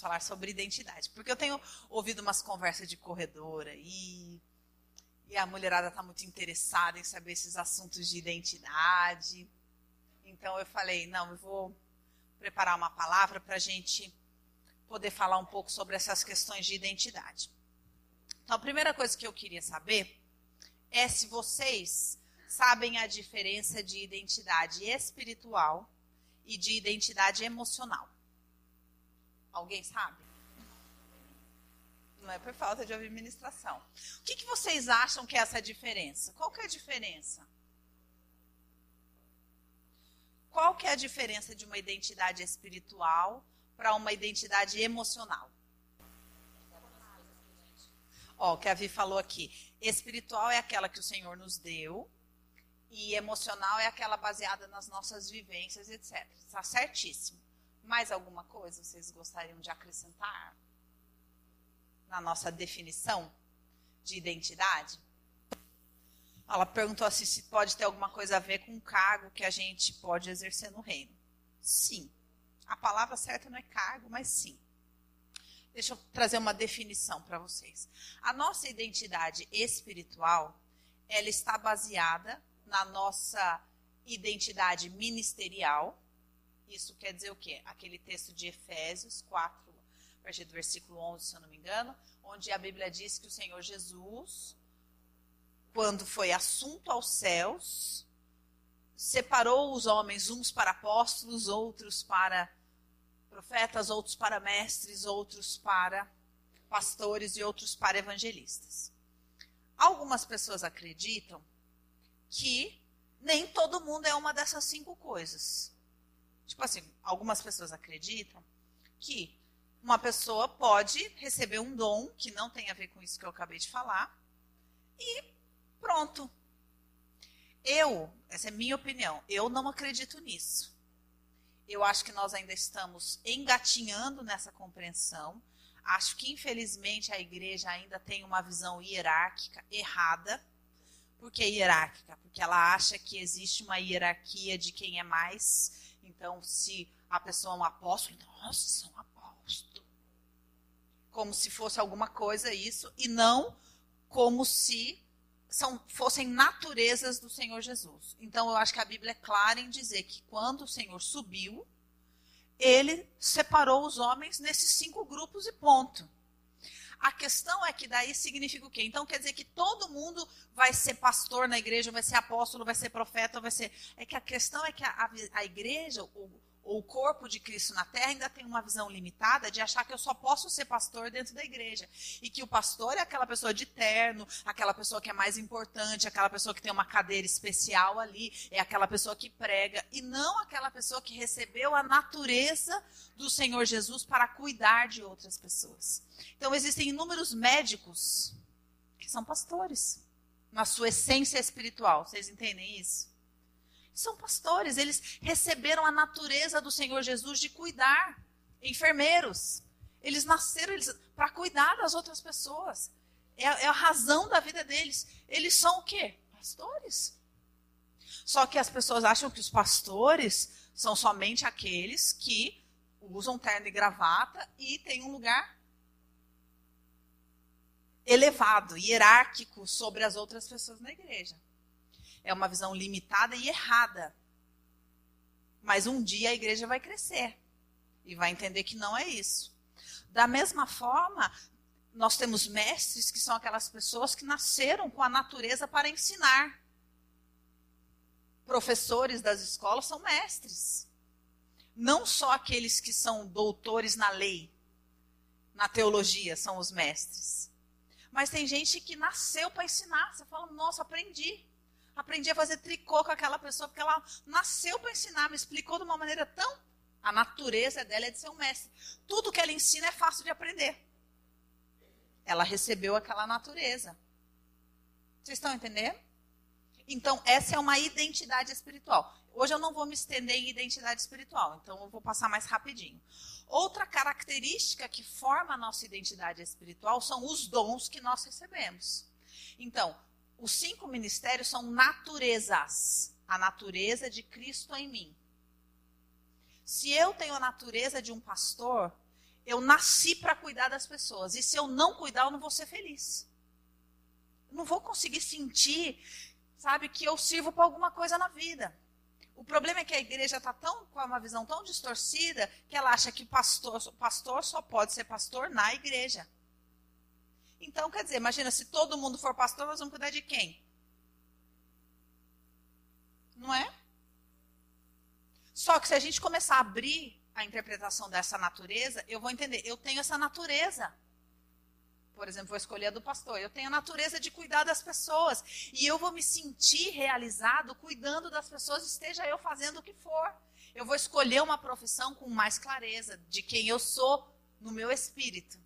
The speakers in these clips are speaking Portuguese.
falar sobre identidade. Porque eu tenho ouvido umas conversas de corredora e, e a mulherada está muito interessada em saber esses assuntos de identidade. Então eu falei, não, eu vou preparar uma palavra para a gente poder falar um pouco sobre essas questões de identidade. Então, a primeira coisa que eu queria saber é se vocês sabem a diferença de identidade espiritual e de identidade emocional. Alguém sabe? Não é por falta de administração. O que, que vocês acham que é essa diferença? Qual que é a diferença? Qual que é a diferença de uma identidade espiritual para uma identidade emocional? Ó, o que a Vi falou aqui. Espiritual é aquela que o Senhor nos deu, e emocional é aquela baseada nas nossas vivências, etc. Está certíssimo. Mais alguma coisa vocês gostariam de acrescentar na nossa definição de identidade? Ela perguntou assim se pode ter alguma coisa a ver com o cargo que a gente pode exercer no reino. Sim. A palavra certa não é cargo, mas sim. Deixa eu trazer uma definição para vocês. A nossa identidade espiritual, ela está baseada na nossa identidade ministerial. Isso quer dizer o quê? Aquele texto de Efésios 4, a partir do versículo 11, se eu não me engano, onde a Bíblia diz que o Senhor Jesus quando foi assunto aos céus, separou os homens, uns para apóstolos, outros para profetas, outros para mestres, outros para pastores e outros para evangelistas. Algumas pessoas acreditam que nem todo mundo é uma dessas cinco coisas. Tipo assim, algumas pessoas acreditam que uma pessoa pode receber um dom que não tem a ver com isso que eu acabei de falar e Pronto. Eu, essa é minha opinião, eu não acredito nisso. Eu acho que nós ainda estamos engatinhando nessa compreensão. Acho que, infelizmente, a igreja ainda tem uma visão hierárquica errada. Por que hierárquica? Porque ela acha que existe uma hierarquia de quem é mais. Então, se a pessoa é um apóstolo, nossa, um apóstolo. Como se fosse alguma coisa isso, e não como se são, fossem naturezas do Senhor Jesus. Então, eu acho que a Bíblia é clara em dizer que quando o Senhor subiu, ele separou os homens nesses cinco grupos e ponto. A questão é que daí significa o quê? Então quer dizer que todo mundo vai ser pastor na igreja, vai ser apóstolo, vai ser profeta, vai ser. É que a questão é que a, a, a igreja, o, ou o corpo de Cristo na terra ainda tem uma visão limitada de achar que eu só posso ser pastor dentro da igreja. E que o pastor é aquela pessoa de terno, aquela pessoa que é mais importante, aquela pessoa que tem uma cadeira especial ali, é aquela pessoa que prega, e não aquela pessoa que recebeu a natureza do Senhor Jesus para cuidar de outras pessoas. Então existem inúmeros médicos que são pastores, na sua essência espiritual. Vocês entendem isso? São pastores, eles receberam a natureza do Senhor Jesus de cuidar. Enfermeiros, eles nasceram para cuidar das outras pessoas. É, é, a razão da vida deles. Eles são o quê? Pastores. Só que as pessoas acham que os pastores são somente aqueles que usam terno e gravata e têm um lugar elevado, hierárquico sobre as outras pessoas na igreja é uma visão limitada e errada. Mas um dia a igreja vai crescer e vai entender que não é isso. Da mesma forma, nós temos mestres que são aquelas pessoas que nasceram com a natureza para ensinar. Professores das escolas são mestres. Não só aqueles que são doutores na lei, na teologia, são os mestres. Mas tem gente que nasceu para ensinar. Você fala, nossa, aprendi aprendi a fazer tricô com aquela pessoa, porque ela nasceu para ensinar, me explicou de uma maneira tão. A natureza dela é de ser um mestre. Tudo que ela ensina é fácil de aprender. Ela recebeu aquela natureza. Vocês estão entendendo? Então, essa é uma identidade espiritual. Hoje eu não vou me estender em identidade espiritual, então eu vou passar mais rapidinho. Outra característica que forma a nossa identidade espiritual são os dons que nós recebemos. Então, os cinco ministérios são naturezas. A natureza de Cristo em mim. Se eu tenho a natureza de um pastor, eu nasci para cuidar das pessoas. E se eu não cuidar, eu não vou ser feliz. Eu não vou conseguir sentir, sabe, que eu sirvo para alguma coisa na vida. O problema é que a igreja está tão com uma visão tão distorcida que ela acha que pastor, pastor só pode ser pastor na igreja. Então, quer dizer, imagina, se todo mundo for pastor, nós vamos cuidar de quem? Não é? Só que se a gente começar a abrir a interpretação dessa natureza, eu vou entender, eu tenho essa natureza por exemplo, vou escolher a do pastor. Eu tenho a natureza de cuidar das pessoas. E eu vou me sentir realizado cuidando das pessoas, esteja eu fazendo o que for. Eu vou escolher uma profissão com mais clareza de quem eu sou no meu espírito.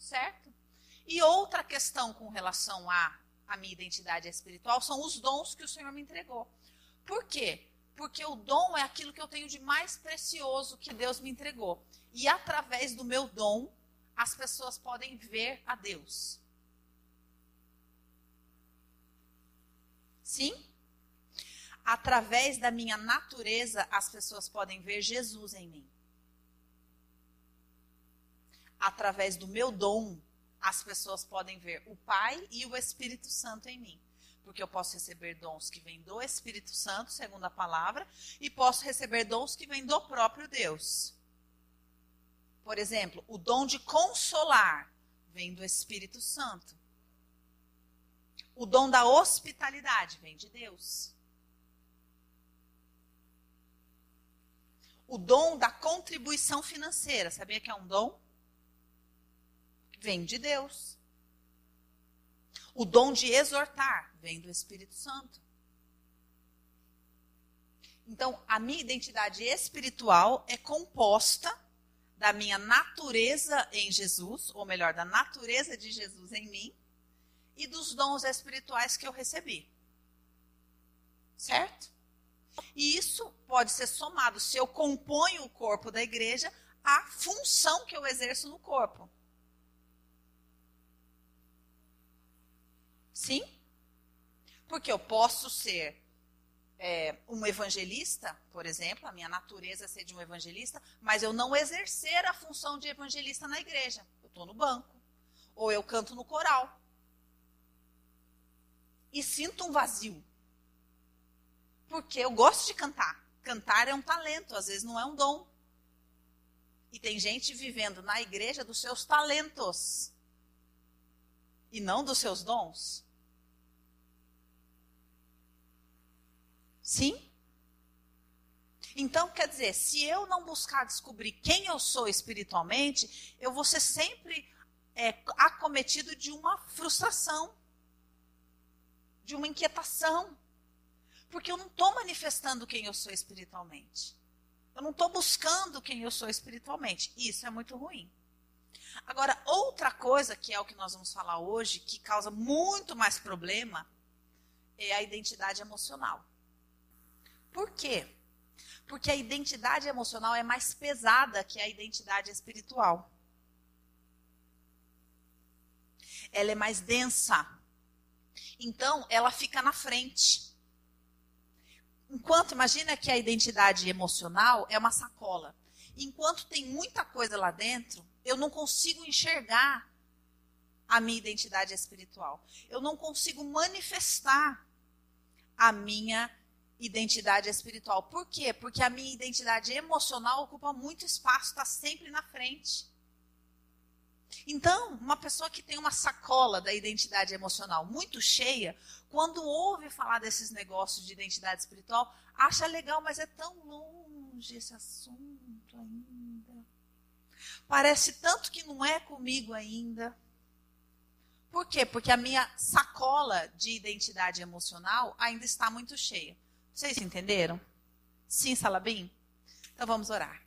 Certo? E outra questão com relação à minha identidade espiritual são os dons que o Senhor me entregou. Por quê? Porque o dom é aquilo que eu tenho de mais precioso que Deus me entregou. E através do meu dom, as pessoas podem ver a Deus. Sim? Através da minha natureza, as pessoas podem ver Jesus em mim. Através do meu dom, as pessoas podem ver o Pai e o Espírito Santo em mim. Porque eu posso receber dons que vêm do Espírito Santo, segundo a palavra, e posso receber dons que vêm do próprio Deus. Por exemplo, o dom de consolar vem do Espírito Santo. O dom da hospitalidade vem de Deus. O dom da contribuição financeira, sabia que é um dom? Vem de Deus. O dom de exortar vem do Espírito Santo. Então, a minha identidade espiritual é composta da minha natureza em Jesus, ou melhor, da natureza de Jesus em mim, e dos dons espirituais que eu recebi. Certo? E isso pode ser somado, se eu componho o corpo da igreja, à função que eu exerço no corpo. Sim? Porque eu posso ser é, um evangelista, por exemplo, a minha natureza é ser de um evangelista, mas eu não exercer a função de evangelista na igreja. Eu estou no banco. Ou eu canto no coral. E sinto um vazio. Porque eu gosto de cantar. Cantar é um talento, às vezes não é um dom. E tem gente vivendo na igreja dos seus talentos e não dos seus dons. Sim? Então, quer dizer, se eu não buscar descobrir quem eu sou espiritualmente, eu vou ser sempre é, acometido de uma frustração, de uma inquietação. Porque eu não estou manifestando quem eu sou espiritualmente. Eu não estou buscando quem eu sou espiritualmente. Isso é muito ruim. Agora, outra coisa, que é o que nós vamos falar hoje, que causa muito mais problema, é a identidade emocional. Por quê? Porque a identidade emocional é mais pesada que a identidade espiritual. Ela é mais densa. Então, ela fica na frente. Enquanto, imagina que a identidade emocional é uma sacola. Enquanto tem muita coisa lá dentro, eu não consigo enxergar a minha identidade espiritual. Eu não consigo manifestar a minha identidade espiritual. Por quê? Porque a minha identidade emocional ocupa muito espaço, está sempre na frente. Então, uma pessoa que tem uma sacola da identidade emocional muito cheia, quando ouve falar desses negócios de identidade espiritual, acha legal, mas é tão longe esse assunto ainda. Parece tanto que não é comigo ainda. Por quê? Porque a minha sacola de identidade emocional ainda está muito cheia. Vocês entenderam? Sim, Salabim? Então vamos orar.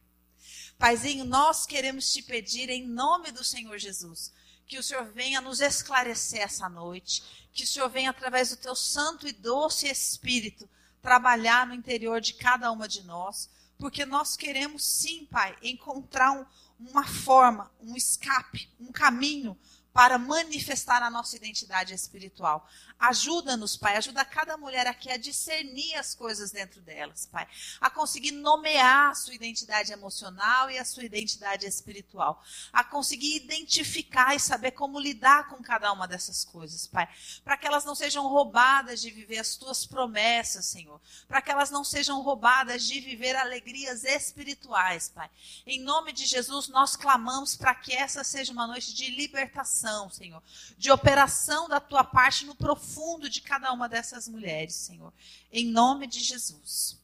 Paizinho, nós queremos te pedir em nome do Senhor Jesus que o Senhor venha nos esclarecer essa noite, que o Senhor venha através do teu santo e doce Espírito trabalhar no interior de cada uma de nós, porque nós queremos sim, Pai, encontrar um, uma forma, um escape, um caminho para manifestar a nossa identidade espiritual. Ajuda-nos, Pai, ajuda cada mulher aqui a discernir as coisas dentro delas, Pai, a conseguir nomear a sua identidade emocional e a sua identidade espiritual, a conseguir identificar e saber como lidar com cada uma dessas coisas, Pai, para que elas não sejam roubadas de viver as tuas promessas, Senhor, para que elas não sejam roubadas de viver alegrias espirituais, Pai. Em nome de Jesus, nós clamamos para que essa seja uma noite de libertação, Senhor, de operação da tua parte no profundo profundo de cada uma dessas mulheres, Senhor. Em nome de Jesus.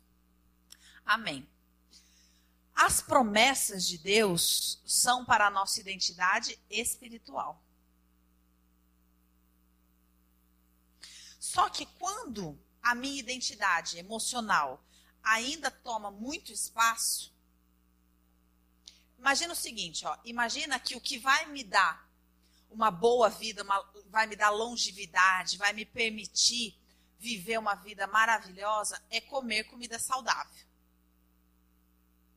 Amém. As promessas de Deus são para a nossa identidade espiritual. Só que quando a minha identidade emocional ainda toma muito espaço, imagina o seguinte, ó, imagina que o que vai me dar uma boa vida, uma, vai me dar longevidade, vai me permitir viver uma vida maravilhosa, é comer comida saudável.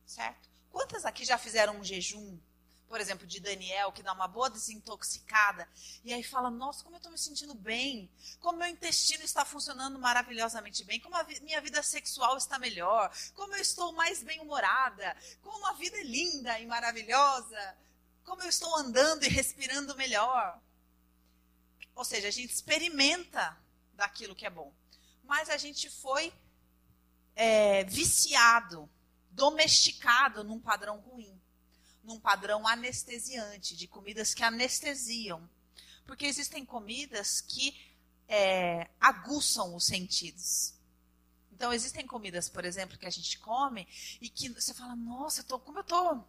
Certo? Quantas aqui já fizeram um jejum, por exemplo, de Daniel, que dá uma boa desintoxicada, e aí fala: Nossa, como eu estou me sentindo bem, como meu intestino está funcionando maravilhosamente bem, como a vi minha vida sexual está melhor, como eu estou mais bem-humorada, como a vida é linda e maravilhosa como eu estou andando e respirando melhor. Ou seja, a gente experimenta daquilo que é bom. Mas a gente foi é, viciado, domesticado num padrão ruim, num padrão anestesiante, de comidas que anestesiam. Porque existem comidas que é, aguçam os sentidos. Então, existem comidas, por exemplo, que a gente come e que você fala, nossa, tô, como eu estou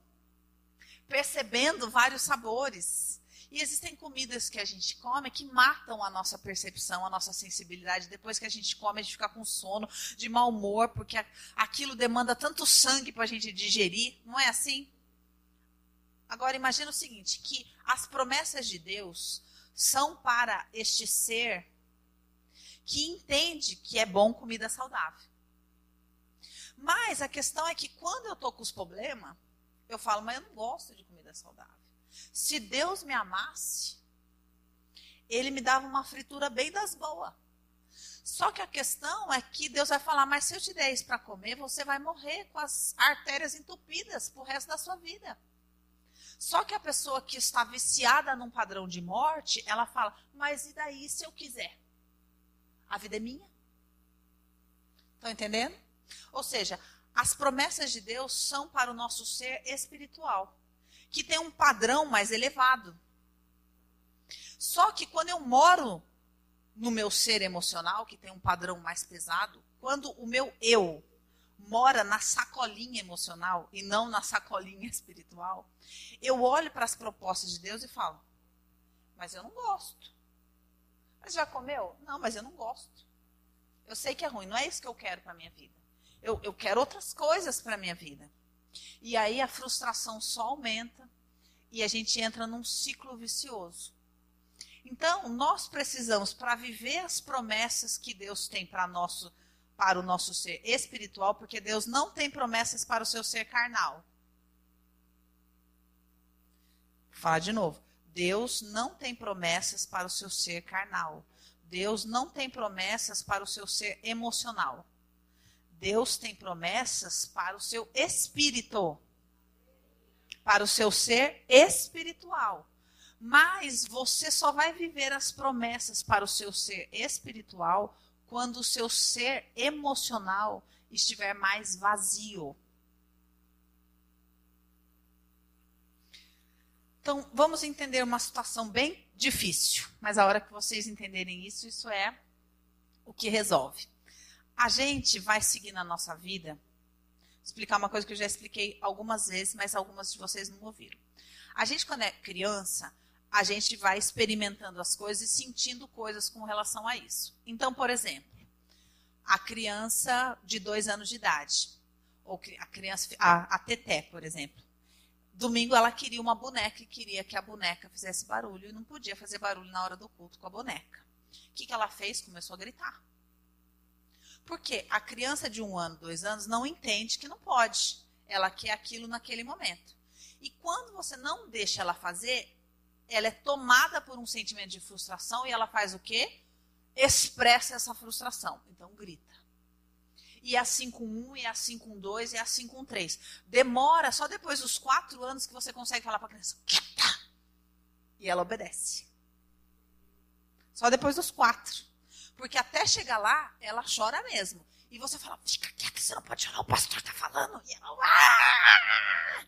percebendo vários sabores. E existem comidas que a gente come que matam a nossa percepção, a nossa sensibilidade. Depois que a gente come, a gente fica com sono, de mau humor, porque aquilo demanda tanto sangue para a gente digerir. Não é assim? Agora, imagina o seguinte: que as promessas de Deus são para este ser que entende que é bom comida saudável. Mas a questão é que quando eu estou com os problemas, eu falo, mas eu não gosto de comida saudável. Se Deus me amasse, ele me dava uma fritura bem das boas. Só que a questão é que Deus vai falar, mas se eu te der isso para comer, você vai morrer com as artérias entupidas pro resto da sua vida. Só que a pessoa que está viciada num padrão de morte, ela fala, mas e daí se eu quiser? A vida é minha. Estão entendendo? Ou seja, as promessas de Deus são para o nosso ser espiritual, que tem um padrão mais elevado. Só que quando eu moro no meu ser emocional, que tem um padrão mais pesado, quando o meu eu mora na sacolinha emocional e não na sacolinha espiritual, eu olho para as propostas de Deus e falo: Mas eu não gosto. Mas já comeu? Não, mas eu não gosto. Eu sei que é ruim, não é isso que eu quero para a minha vida. Eu, eu quero outras coisas para a minha vida. E aí a frustração só aumenta e a gente entra num ciclo vicioso. Então, nós precisamos, para viver as promessas que Deus tem para, nosso, para o nosso ser espiritual, porque Deus não tem promessas para o seu ser carnal. Vou falar de novo. Deus não tem promessas para o seu ser carnal. Deus não tem promessas para o seu ser emocional. Deus tem promessas para o seu espírito, para o seu ser espiritual. Mas você só vai viver as promessas para o seu ser espiritual quando o seu ser emocional estiver mais vazio. Então, vamos entender uma situação bem difícil, mas a hora que vocês entenderem isso, isso é o que resolve a gente vai seguir na nossa vida. Vou explicar uma coisa que eu já expliquei algumas vezes, mas algumas de vocês não ouviram. A gente, quando é criança, a gente vai experimentando as coisas e sentindo coisas com relação a isso. Então, por exemplo, a criança de dois anos de idade, ou a criança, a, a Teté, por exemplo. Domingo ela queria uma boneca e queria que a boneca fizesse barulho e não podia fazer barulho na hora do culto com a boneca. O que, que ela fez? Começou a gritar. Porque a criança de um ano, dois anos, não entende que não pode. Ela quer aquilo naquele momento. E quando você não deixa ela fazer, ela é tomada por um sentimento de frustração e ela faz o quê? Expressa essa frustração. Então grita. E é assim com um, e é assim com dois, e é assim com três. Demora só depois dos quatro anos que você consegue falar para a criança, quieta! E ela obedece. Só depois dos quatro. Porque até chegar lá, ela chora mesmo. E você fala, fica quieta, você não pode chorar, o pastor está falando. E ela. Ah!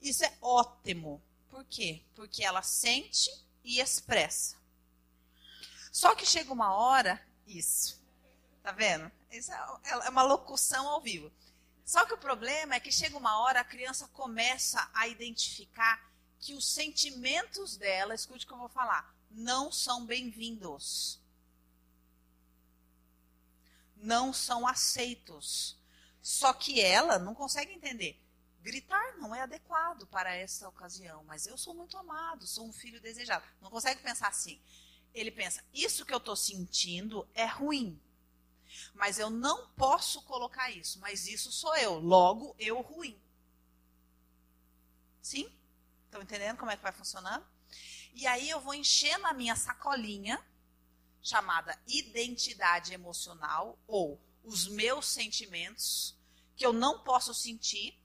Isso é ótimo. Por quê? Porque ela sente e expressa. Só que chega uma hora, isso. Tá vendo? Isso é, é uma locução ao vivo. Só que o problema é que chega uma hora a criança começa a identificar que os sentimentos dela, escute o que eu vou falar, não são bem-vindos. Não são aceitos. Só que ela não consegue entender. Gritar não é adequado para essa ocasião, mas eu sou muito amado, sou um filho desejado. Não consegue pensar assim. Ele pensa: isso que eu estou sentindo é ruim, mas eu não posso colocar isso, mas isso sou eu, logo eu ruim. Sim? Estão entendendo como é que vai funcionando? E aí eu vou enchendo a minha sacolinha, chamada identidade emocional, ou os meus sentimentos, que eu não posso sentir,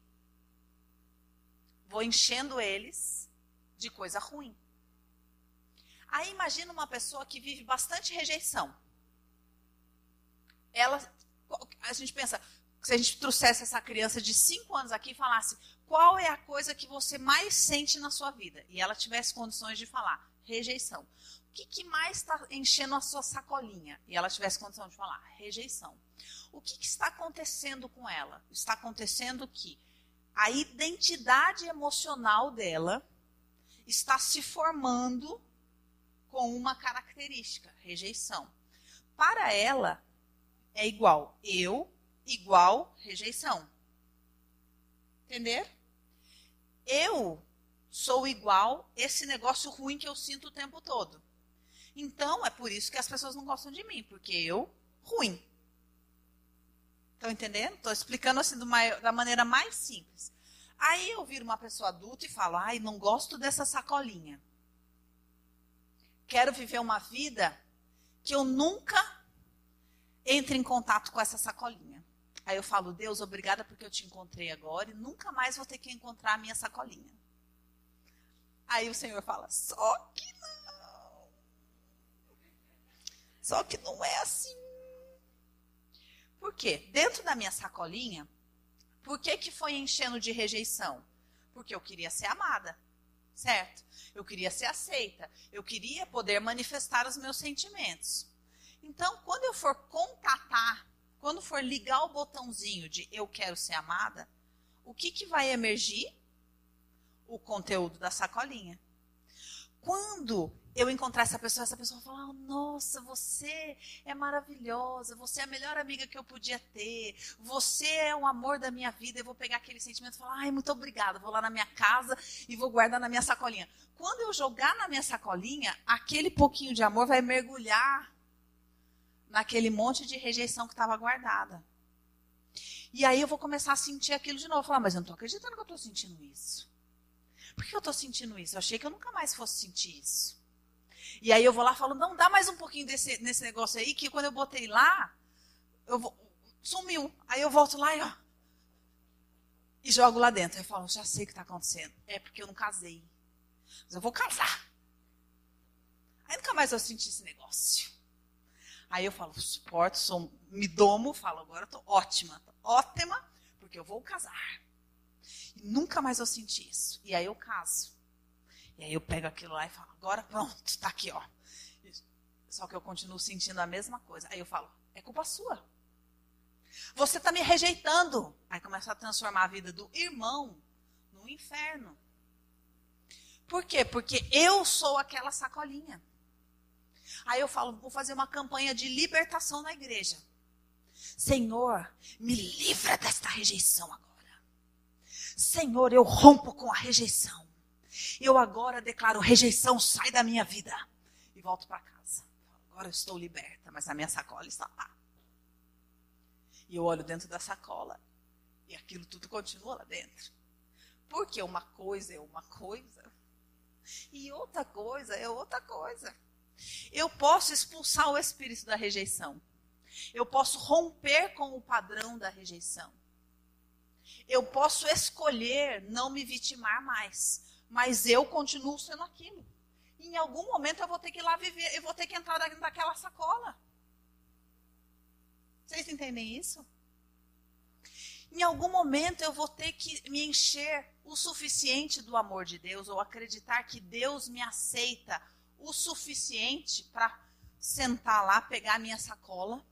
vou enchendo eles de coisa ruim. Aí imagina uma pessoa que vive bastante rejeição. Ela, a gente pensa, se a gente trouxesse essa criança de 5 anos aqui e falasse qual é a coisa que você mais sente na sua vida, e ela tivesse condições de falar, rejeição. Que, que mais está enchendo a sua sacolinha? E ela tivesse condição de falar, rejeição. O que, que está acontecendo com ela? Está acontecendo que a identidade emocional dela está se formando com uma característica, rejeição. Para ela, é igual eu, igual rejeição. Entender? Eu sou igual esse negócio ruim que eu sinto o tempo todo. Então, é por isso que as pessoas não gostam de mim, porque eu, ruim. Estão entendendo? Estou explicando assim da maneira mais simples. Aí eu viro uma pessoa adulta e falo, ai, não gosto dessa sacolinha. Quero viver uma vida que eu nunca entre em contato com essa sacolinha. Aí eu falo, Deus, obrigada porque eu te encontrei agora e nunca mais vou ter que encontrar a minha sacolinha. Aí o Senhor fala, só que não. Só que não é assim. Por quê? Dentro da minha sacolinha, por que, que foi enchendo de rejeição? Porque eu queria ser amada, certo? Eu queria ser aceita. Eu queria poder manifestar os meus sentimentos. Então, quando eu for contatar, quando for ligar o botãozinho de eu quero ser amada, o que, que vai emergir? O conteúdo da sacolinha. Quando eu encontrar essa pessoa, essa pessoa falar: Nossa, você é maravilhosa, você é a melhor amiga que eu podia ter, você é o amor da minha vida. Eu vou pegar aquele sentimento e falar: Ai, muito obrigada. Vou lá na minha casa e vou guardar na minha sacolinha. Quando eu jogar na minha sacolinha, aquele pouquinho de amor vai mergulhar naquele monte de rejeição que estava guardada. E aí eu vou começar a sentir aquilo de novo. Falar, mas eu não estou acreditando que eu estou sentindo isso. Por que eu estou sentindo isso? Eu achei que eu nunca mais fosse sentir isso. E aí eu vou lá e falo, não, dá mais um pouquinho desse, nesse negócio aí, que quando eu botei lá, eu vou, sumiu. Aí eu volto lá e ó. E jogo lá dentro. Eu falo, já sei o que está acontecendo. É porque eu não casei. Mas eu vou casar. Aí nunca mais eu senti esse negócio. Aí eu falo, suporto, sou, me domo, falo, agora estou ótima, tô ótima, porque eu vou casar. E nunca mais eu senti isso. E aí eu caso. E aí eu pego aquilo lá e falo, agora pronto, está aqui, ó. Só que eu continuo sentindo a mesma coisa. Aí eu falo, é culpa sua. Você está me rejeitando. Aí começa a transformar a vida do irmão no inferno. Por quê? Porque eu sou aquela sacolinha. Aí eu falo, vou fazer uma campanha de libertação na igreja. Senhor, me livra desta rejeição agora. Senhor, eu rompo com a rejeição. Eu agora declaro rejeição, sai da minha vida. E volto para casa. Agora eu estou liberta, mas a minha sacola está lá. E eu olho dentro da sacola e aquilo tudo continua lá dentro. Porque uma coisa é uma coisa E outra coisa é outra coisa. Eu posso expulsar o espírito da rejeição. Eu posso romper com o padrão da rejeição. Eu posso escolher não me vitimar mais, mas eu continuo sendo aquilo. E em algum momento eu vou ter que ir lá viver, eu vou ter que entrar dentro daquela sacola. Vocês entendem isso? Em algum momento eu vou ter que me encher o suficiente do amor de Deus, ou acreditar que Deus me aceita o suficiente para sentar lá, pegar a minha sacola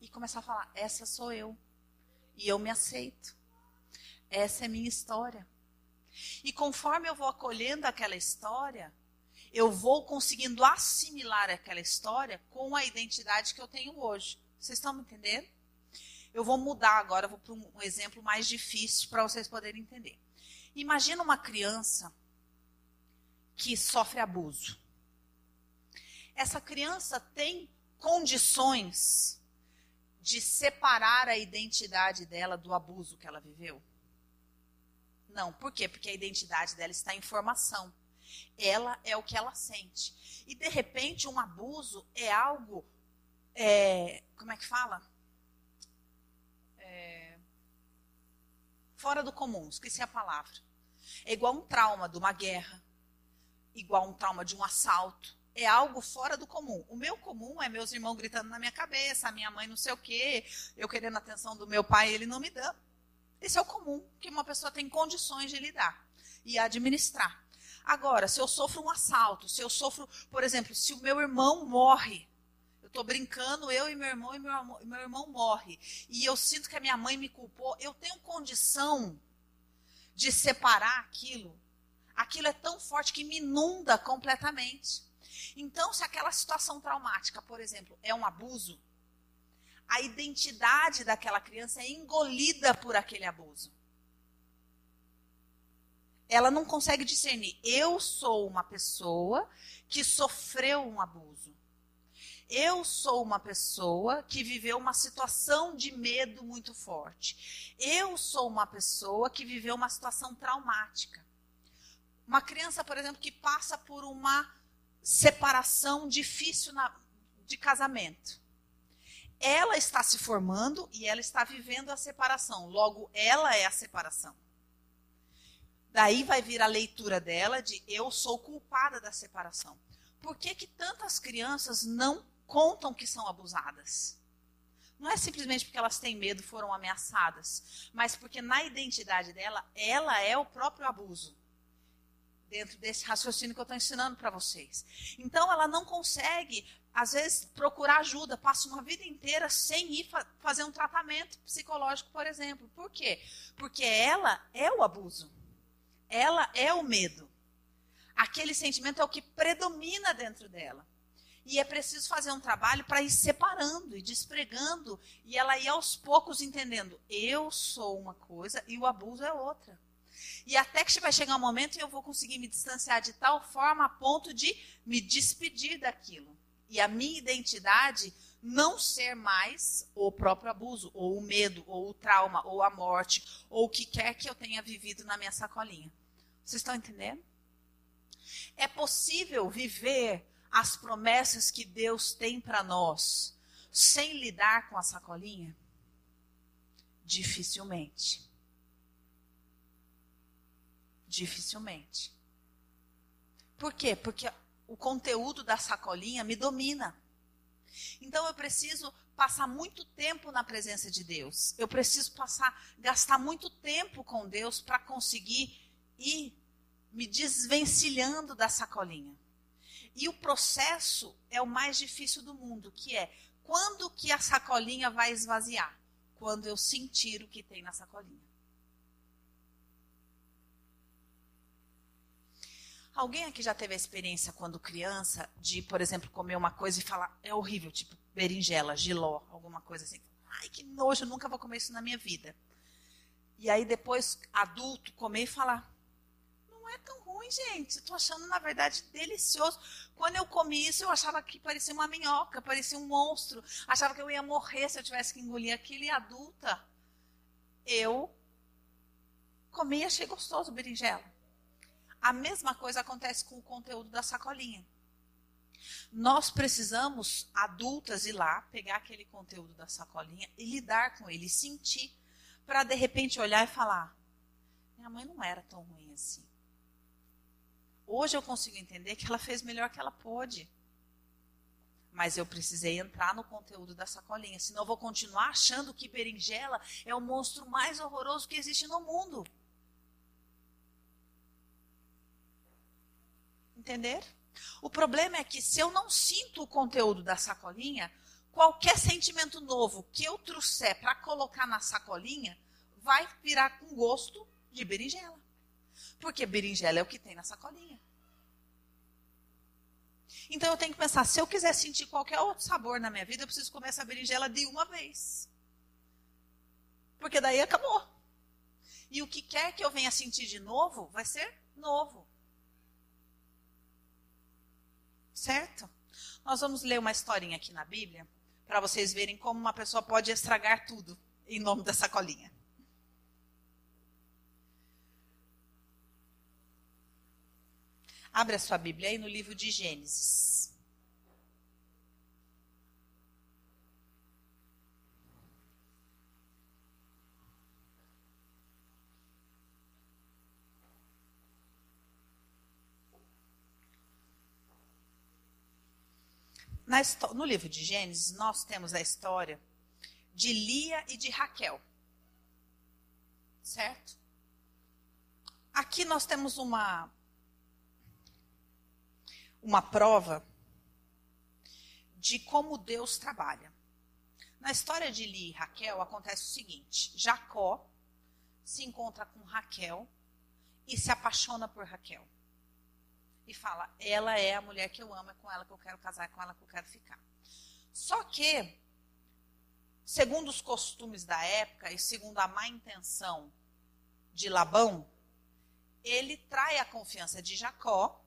e começar a falar: essa sou eu. E eu me aceito. Essa é minha história. E conforme eu vou acolhendo aquela história, eu vou conseguindo assimilar aquela história com a identidade que eu tenho hoje. Vocês estão me entendendo? Eu vou mudar agora, vou para um exemplo mais difícil para vocês poderem entender. Imagina uma criança que sofre abuso. Essa criança tem condições de separar a identidade dela do abuso que ela viveu? Não. Por quê? Porque a identidade dela está em formação. Ela é o que ela sente. E, de repente, um abuso é algo. É, como é que fala? É, fora do comum, esqueci a palavra. É igual um trauma de uma guerra, igual um trauma de um assalto, é algo fora do comum. O meu comum é meus irmãos gritando na minha cabeça, a minha mãe não sei o quê, eu querendo a atenção do meu pai, ele não me dá. Esse é o comum que uma pessoa tem condições de lidar e administrar. Agora, se eu sofro um assalto, se eu sofro, por exemplo, se o meu irmão morre, eu estou brincando, eu e meu irmão, e meu, meu irmão morre, e eu sinto que a minha mãe me culpou, eu tenho condição de separar aquilo. Aquilo é tão forte que me inunda completamente. Então, se aquela situação traumática, por exemplo, é um abuso, a identidade daquela criança é engolida por aquele abuso. Ela não consegue discernir. Eu sou uma pessoa que sofreu um abuso. Eu sou uma pessoa que viveu uma situação de medo muito forte. Eu sou uma pessoa que viveu uma situação traumática. Uma criança, por exemplo, que passa por uma separação difícil na, de casamento. Ela está se formando e ela está vivendo a separação. Logo, ela é a separação. Daí vai vir a leitura dela de eu sou culpada da separação. Por que, que tantas crianças não contam que são abusadas? Não é simplesmente porque elas têm medo, foram ameaçadas, mas porque na identidade dela, ela é o próprio abuso dentro desse raciocínio que eu estou ensinando para vocês. Então, ela não consegue, às vezes, procurar ajuda, passa uma vida inteira sem ir fa fazer um tratamento psicológico, por exemplo. Por quê? Porque ela é o abuso. Ela é o medo. Aquele sentimento é o que predomina dentro dela. E é preciso fazer um trabalho para ir separando e despregando, e ela ir aos poucos entendendo: eu sou uma coisa e o abuso é outra. E até que vai chegar um momento em eu vou conseguir me distanciar de tal forma a ponto de me despedir daquilo. E a minha identidade não ser mais o próprio abuso, ou o medo, ou o trauma, ou a morte, ou o que quer que eu tenha vivido na minha sacolinha. Vocês estão entendendo? É possível viver as promessas que Deus tem para nós sem lidar com a sacolinha? Dificilmente. Dificilmente. Por quê? Porque o conteúdo da sacolinha me domina. Então eu preciso passar muito tempo na presença de Deus. Eu preciso passar, gastar muito tempo com Deus para conseguir ir me desvencilhando da sacolinha. E o processo é o mais difícil do mundo, que é quando que a sacolinha vai esvaziar? Quando eu sentir o que tem na sacolinha. Alguém aqui já teve a experiência quando criança de, por exemplo, comer uma coisa e falar é horrível, tipo berinjela, giló, alguma coisa assim. Ai, que nojo, nunca vou comer isso na minha vida. E aí depois, adulto, comer e falar não é tão ruim, gente. Estou achando, na verdade, delicioso. Quando eu comi isso, eu achava que parecia uma minhoca, parecia um monstro. Achava que eu ia morrer se eu tivesse que engolir aquilo. E adulta, eu comi e achei gostoso berinjela. A mesma coisa acontece com o conteúdo da sacolinha. Nós precisamos, adultas, ir lá, pegar aquele conteúdo da sacolinha e lidar com ele, sentir, para de repente olhar e falar: minha mãe não era tão ruim assim. Hoje eu consigo entender que ela fez melhor que ela pôde. Mas eu precisei entrar no conteúdo da sacolinha, senão eu vou continuar achando que berinjela é o monstro mais horroroso que existe no mundo. Entender? O problema é que se eu não sinto o conteúdo da sacolinha, qualquer sentimento novo que eu trouxer para colocar na sacolinha vai virar com gosto de berinjela. Porque berinjela é o que tem na sacolinha. Então eu tenho que pensar, se eu quiser sentir qualquer outro sabor na minha vida, eu preciso comer essa berinjela de uma vez. Porque daí acabou. E o que quer que eu venha sentir de novo, vai ser novo. Certo? Nós vamos ler uma historinha aqui na Bíblia, para vocês verem como uma pessoa pode estragar tudo em nome da sacolinha. Abra sua Bíblia aí no livro de Gênesis. Na, no livro de Gênesis, nós temos a história de Lia e de Raquel. Certo? Aqui nós temos uma, uma prova de como Deus trabalha. Na história de Lia e Raquel acontece o seguinte: Jacó se encontra com Raquel e se apaixona por Raquel. E fala: ela é a mulher que eu amo, é com ela que eu quero casar, é com ela que eu quero ficar. Só que, segundo os costumes da época e segundo a má intenção de Labão, ele trai a confiança de Jacó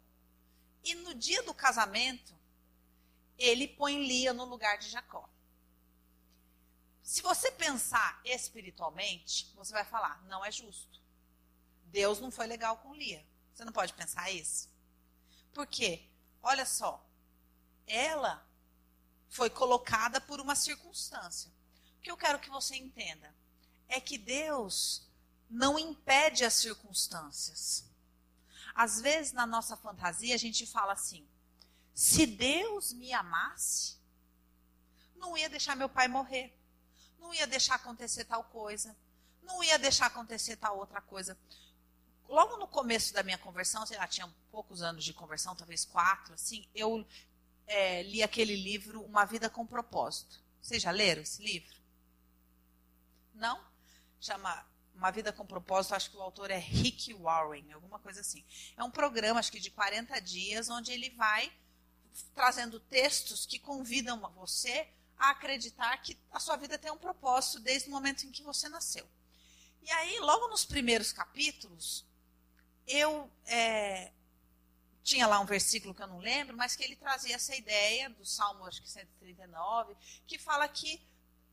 e no dia do casamento, ele põe Lia no lugar de Jacó. Se você pensar espiritualmente, você vai falar: não é justo. Deus não foi legal com Lia. Você não pode pensar isso? Por quê? Olha só. Ela foi colocada por uma circunstância. O que eu quero que você entenda é que Deus não impede as circunstâncias. Às vezes, na nossa fantasia, a gente fala assim: se Deus me amasse, não ia deixar meu pai morrer, não ia deixar acontecer tal coisa, não ia deixar acontecer tal outra coisa. Logo no começo da minha conversão, sei lá, tinha poucos anos de conversão, talvez quatro, assim, eu é, li aquele livro Uma Vida com Propósito. Vocês já leram esse livro? Não? Chama uma Vida com Propósito, acho que o autor é Rick Warren, alguma coisa assim. É um programa, acho que de 40 dias, onde ele vai trazendo textos que convidam você a acreditar que a sua vida tem um propósito desde o momento em que você nasceu. E aí, logo nos primeiros capítulos, eu é, tinha lá um versículo que eu não lembro, mas que ele trazia essa ideia do Salmo, acho que 139, que fala que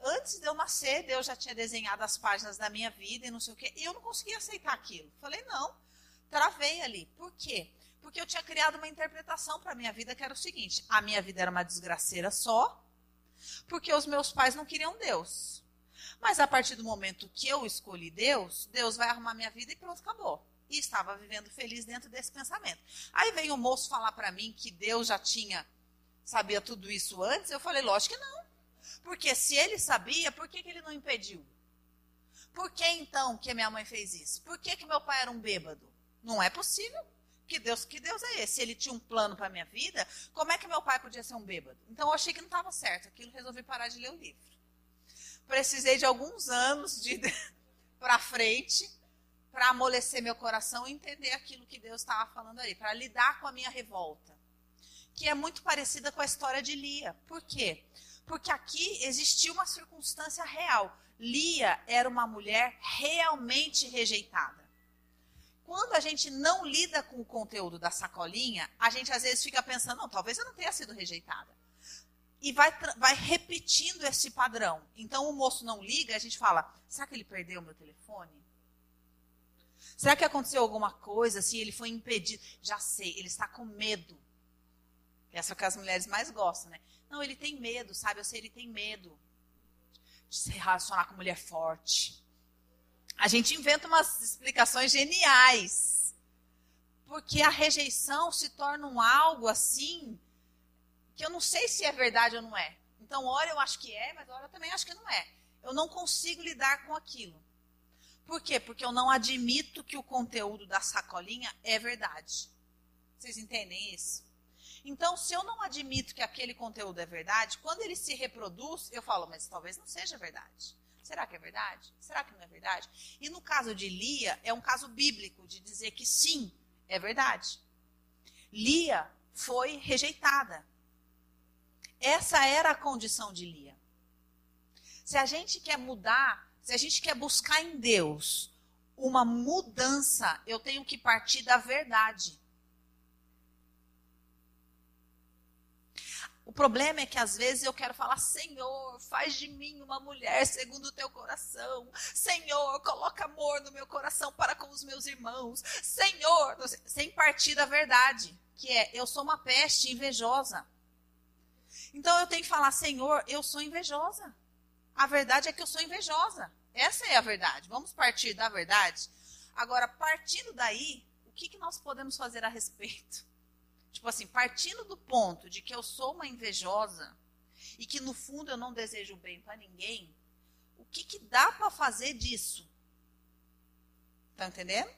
antes de eu nascer, Deus já tinha desenhado as páginas da minha vida e não sei o quê. E eu não conseguia aceitar aquilo. Falei, não, travei ali. Por quê? Porque eu tinha criado uma interpretação para a minha vida que era o seguinte: a minha vida era uma desgraceira só, porque os meus pais não queriam Deus. Mas a partir do momento que eu escolhi Deus, Deus vai arrumar minha vida e pronto, acabou. E estava vivendo feliz dentro desse pensamento. Aí vem o moço falar para mim que Deus já tinha, sabia tudo isso antes. Eu falei, lógico que não. Porque se ele sabia, por que, que ele não impediu? Por que então que minha mãe fez isso? Por que, que meu pai era um bêbado? Não é possível. Que Deus, que Deus é esse? Se ele tinha um plano para minha vida, como é que meu pai podia ser um bêbado? Então eu achei que não estava certo. Aquilo resolvi parar de ler o livro. Precisei de alguns anos de para frente para amolecer meu coração e entender aquilo que Deus estava falando ali, para lidar com a minha revolta, que é muito parecida com a história de Lia. Por quê? Porque aqui existia uma circunstância real. Lia era uma mulher realmente rejeitada. Quando a gente não lida com o conteúdo da sacolinha, a gente às vezes fica pensando, não, talvez eu não tenha sido rejeitada. E vai, vai repetindo esse padrão. Então o moço não liga, a gente fala, será que ele perdeu o meu telefone? Será que aconteceu alguma coisa, assim, ele foi impedido? Já sei, ele está com medo. Essa é o que as mulheres mais gostam, né? Não, ele tem medo, sabe? Eu sei, ele tem medo de se relacionar com mulher forte. A gente inventa umas explicações geniais. Porque a rejeição se torna um algo assim que eu não sei se é verdade ou não é. Então, hora eu acho que é, mas hora eu também acho que não é. Eu não consigo lidar com aquilo. Por quê? Porque eu não admito que o conteúdo da sacolinha é verdade. Vocês entendem isso? Então, se eu não admito que aquele conteúdo é verdade, quando ele se reproduz, eu falo, mas talvez não seja verdade. Será que é verdade? Será que não é verdade? E no caso de Lia, é um caso bíblico de dizer que sim, é verdade. Lia foi rejeitada. Essa era a condição de Lia. Se a gente quer mudar, se a gente quer buscar em Deus uma mudança, eu tenho que partir da verdade. O problema é que às vezes eu quero falar, Senhor, faz de mim uma mulher segundo o teu coração. Senhor, coloca amor no meu coração para com os meus irmãos. Senhor, sem partir da verdade, que é eu sou uma peste invejosa. Então eu tenho que falar, Senhor, eu sou invejosa. A verdade é que eu sou invejosa. Essa é a verdade. Vamos partir da verdade. Agora, partindo daí, o que, que nós podemos fazer a respeito? Tipo assim, partindo do ponto de que eu sou uma invejosa e que no fundo eu não desejo bem para ninguém, o que, que dá para fazer disso? Tá entendendo?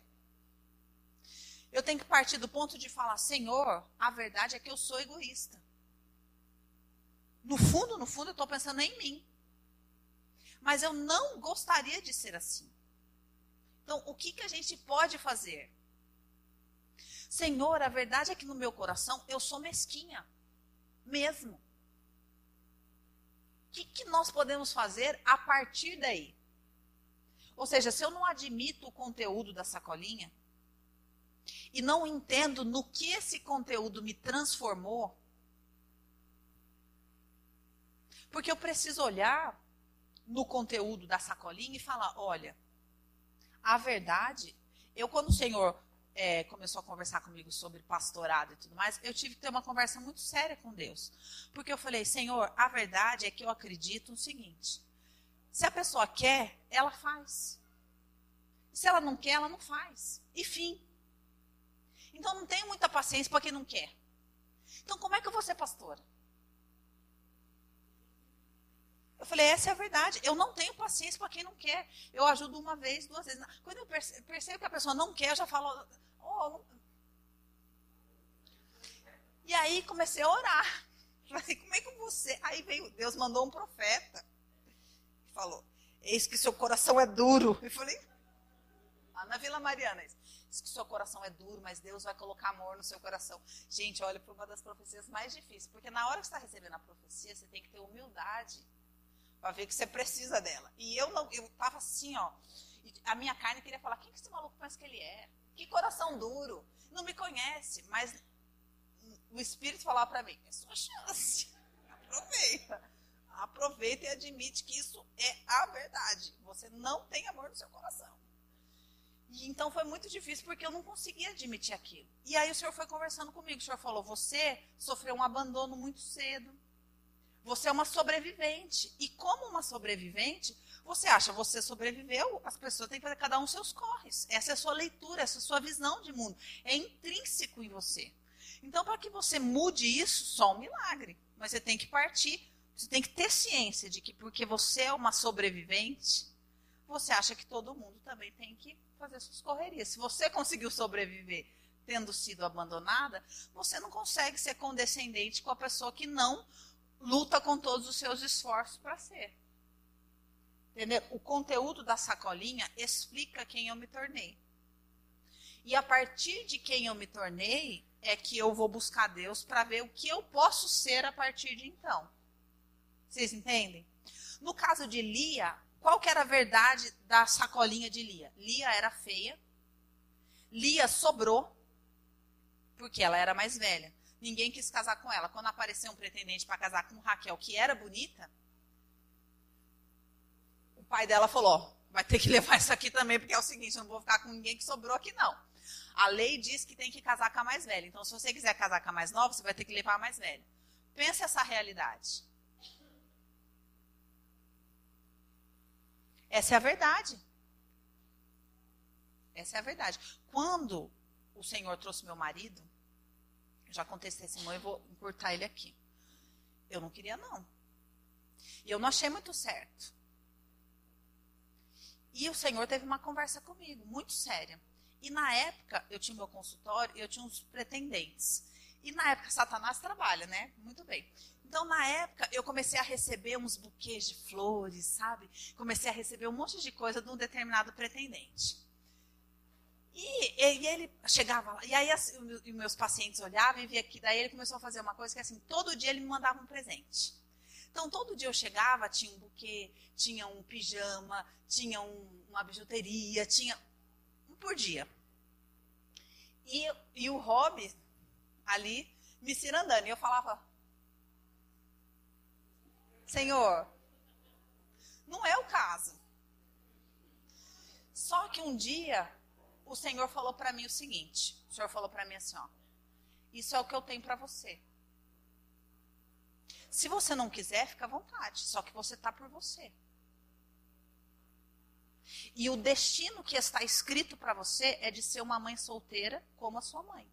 Eu tenho que partir do ponto de falar, Senhor, a verdade é que eu sou egoísta. No fundo, no fundo, eu estou pensando em mim. Mas eu não gostaria de ser assim. Então, o que, que a gente pode fazer? Senhor, a verdade é que no meu coração eu sou mesquinha, mesmo. O que, que nós podemos fazer a partir daí? Ou seja, se eu não admito o conteúdo da sacolinha e não entendo no que esse conteúdo me transformou, porque eu preciso olhar no conteúdo da sacolinha e falar: olha, a verdade, eu quando o Senhor é, começou a conversar comigo sobre pastorado e tudo mais, eu tive que ter uma conversa muito séria com Deus. Porque eu falei, Senhor, a verdade é que eu acredito no seguinte: se a pessoa quer, ela faz. Se ela não quer, ela não faz. E fim. Então não tenho muita paciência para quem não quer. Então como é que eu vou ser pastora? Eu falei, essa é a verdade. Eu não tenho paciência para quem não quer. Eu ajudo uma vez, duas vezes. Quando eu percebo que a pessoa não quer, eu já falo, Oh, e aí comecei a orar. Falei, como é que você. Aí veio, Deus mandou um profeta. Falou, eis que seu coração é duro. Eu falei, lá na Vila Mariana, eis que seu coração é duro, mas Deus vai colocar amor no seu coração. Gente, olha, foi uma das profecias mais difíceis, porque na hora que você está recebendo a profecia, você tem que ter humildade para ver que você precisa dela. E eu não, eu estava assim, ó. A minha carne queria falar, quem que esse maluco pensa que ele é? Que coração duro. Não me conhece, mas o Espírito falava para mim: é sua chance. Aproveita. Aproveita e admite que isso é a verdade. Você não tem amor no seu coração. E então foi muito difícil porque eu não conseguia admitir aquilo. E aí o senhor foi conversando comigo. O senhor falou: você sofreu um abandono muito cedo. Você é uma sobrevivente. E como uma sobrevivente, você acha, você sobreviveu, as pessoas têm que fazer cada um seus corres. Essa é a sua leitura, essa é a sua visão de mundo. É intrínseco em você. Então, para que você mude isso, só um milagre. Mas você tem que partir, você tem que ter ciência de que porque você é uma sobrevivente, você acha que todo mundo também tem que fazer suas correrias. Se você conseguiu sobreviver tendo sido abandonada, você não consegue ser condescendente com a pessoa que não luta com todos os seus esforços para ser. Entendeu? O conteúdo da sacolinha explica quem eu me tornei. E a partir de quem eu me tornei, é que eu vou buscar Deus para ver o que eu posso ser a partir de então. Vocês entendem? No caso de Lia, qual que era a verdade da sacolinha de Lia? Lia era feia. Lia sobrou, porque ela era mais velha. Ninguém quis casar com ela. Quando apareceu um pretendente para casar com Raquel, que era bonita, pai dela falou: ó, vai ter que levar isso aqui também, porque é o seguinte, eu não vou ficar com ninguém que sobrou aqui, não. A lei diz que tem que casar com a mais velha. Então, se você quiser casar com a mais nova, você vai ter que levar a mais velha. Pensa essa realidade. Essa é a verdade. Essa é a verdade. Quando o Senhor trouxe meu marido, já contei esse testemunho, eu vou encurtar ele aqui. Eu não queria, não. E eu não achei muito certo. E o Senhor teve uma conversa comigo, muito séria. E na época, eu tinha meu consultório e eu tinha uns pretendentes. E na época, Satanás trabalha, né? Muito bem. Então, na época, eu comecei a receber uns buquês de flores, sabe? Comecei a receber um monte de coisa de um determinado pretendente. E, e ele chegava lá, e aí as, os meus pacientes olhavam e via que daí ele começou a fazer uma coisa que assim, todo dia ele me mandava um presente. Então, todo dia eu chegava, tinha um buquê, tinha um pijama, tinha um, uma bijuteria, tinha um por dia. E, e o hobby ali me cirandando. E eu falava, Senhor, não é o caso. Só que um dia o Senhor falou para mim o seguinte: o Senhor falou para mim assim, ó, isso é o que eu tenho para você. Se você não quiser, fica à vontade. Só que você está por você. E o destino que está escrito para você é de ser uma mãe solteira como a sua mãe.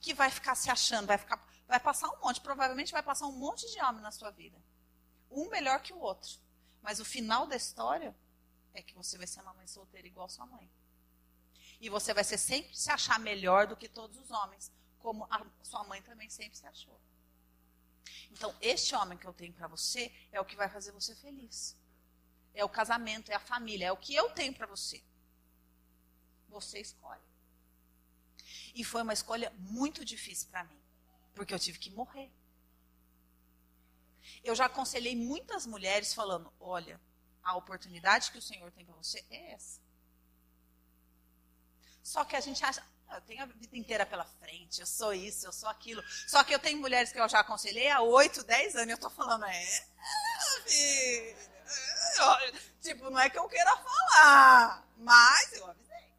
Que vai ficar se achando, vai ficar vai passar um monte, provavelmente vai passar um monte de homem na sua vida. Um melhor que o outro. Mas o final da história é que você vai ser uma mãe solteira igual sua mãe. E você vai ser sempre se achar melhor do que todos os homens, como a sua mãe também sempre se achou. Então, este homem que eu tenho para você é o que vai fazer você feliz. É o casamento, é a família, é o que eu tenho para você. Você escolhe. E foi uma escolha muito difícil para mim. Porque eu tive que morrer. Eu já aconselhei muitas mulheres falando: olha, a oportunidade que o Senhor tem para você é essa. Só que a gente acha, ah, eu tenho a vida inteira pela frente, eu sou isso, eu sou aquilo. Só que eu tenho mulheres que eu já aconselhei há 8, 10 anos e eu estou falando, é, filho, tipo, não é que eu queira falar, mas eu avisei.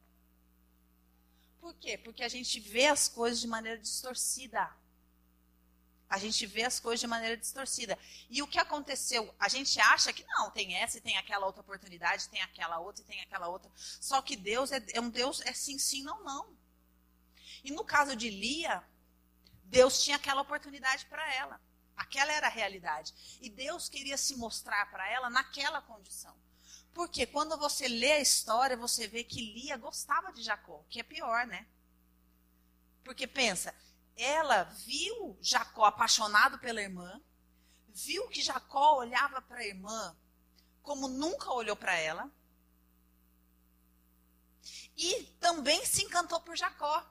Por quê? Porque a gente vê as coisas de maneira distorcida. A gente vê as coisas de maneira distorcida. E o que aconteceu? A gente acha que não, tem essa e tem aquela outra oportunidade, tem aquela outra e tem aquela outra. Só que Deus é, é um Deus, é sim, sim, não, não. E no caso de Lia, Deus tinha aquela oportunidade para ela. Aquela era a realidade. E Deus queria se mostrar para ela naquela condição. Porque quando você lê a história, você vê que Lia gostava de Jacó, que é pior, né? Porque pensa, ela viu Jacó apaixonado pela irmã, viu que Jacó olhava para a irmã como nunca olhou para ela, e também se encantou por Jacó.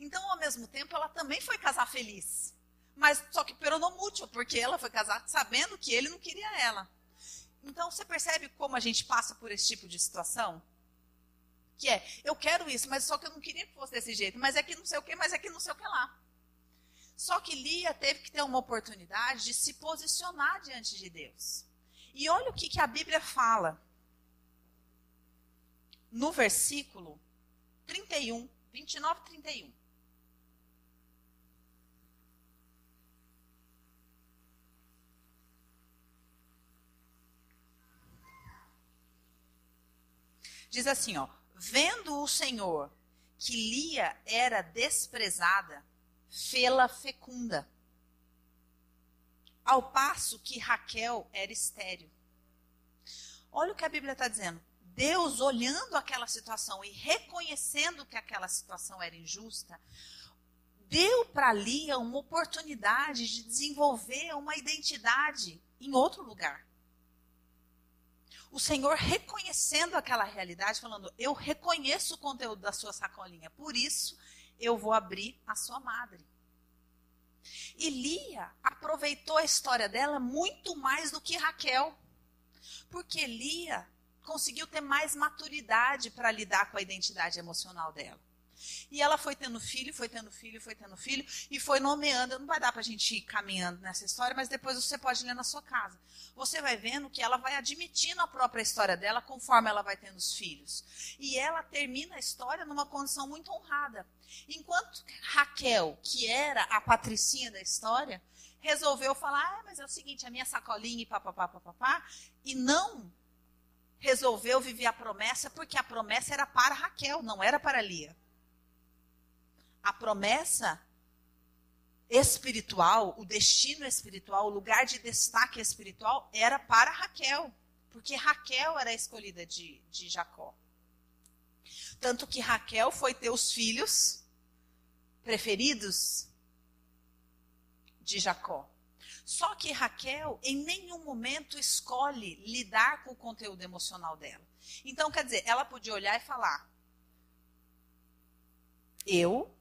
Então, ao mesmo tempo, ela também foi casar feliz. Mas só que peronomútil, porque ela foi casar sabendo que ele não queria ela. Então, você percebe como a gente passa por esse tipo de situação? Que é, eu quero isso, mas só que eu não queria que fosse desse jeito. Mas é que não sei o que, mas é que não sei o que lá. Só que Lia teve que ter uma oportunidade de se posicionar diante de Deus. E olha o que, que a Bíblia fala. No versículo 31, 29 e 31. Diz assim, ó: Vendo o Senhor que Lia era desprezada, fê-la fecunda. Ao passo que Raquel era estéril. Olha o que a Bíblia está dizendo. Deus, olhando aquela situação e reconhecendo que aquela situação era injusta, deu para Lia uma oportunidade de desenvolver uma identidade em outro lugar. O Senhor reconhecendo aquela realidade, falando: Eu reconheço o conteúdo da sua sacolinha, por isso eu vou abrir a sua madre. E Lia aproveitou a história dela muito mais do que Raquel. Porque Lia conseguiu ter mais maturidade para lidar com a identidade emocional dela. E ela foi tendo filho, foi tendo filho, foi tendo filho, e foi nomeando. Não vai dar para a gente ir caminhando nessa história, mas depois você pode ler na sua casa. Você vai vendo que ela vai admitindo a própria história dela conforme ela vai tendo os filhos. E ela termina a história numa condição muito honrada. Enquanto Raquel, que era a patricinha da história, resolveu falar: ah, mas é o seguinte, a minha sacolinha e papapá, papapá, e não resolveu viver a promessa, porque a promessa era para Raquel, não era para Lia. A promessa espiritual, o destino espiritual, o lugar de destaque espiritual era para Raquel, porque Raquel era a escolhida de, de Jacó. Tanto que Raquel foi ter os filhos preferidos de Jacó. Só que Raquel, em nenhum momento, escolhe lidar com o conteúdo emocional dela. Então, quer dizer, ela podia olhar e falar: Eu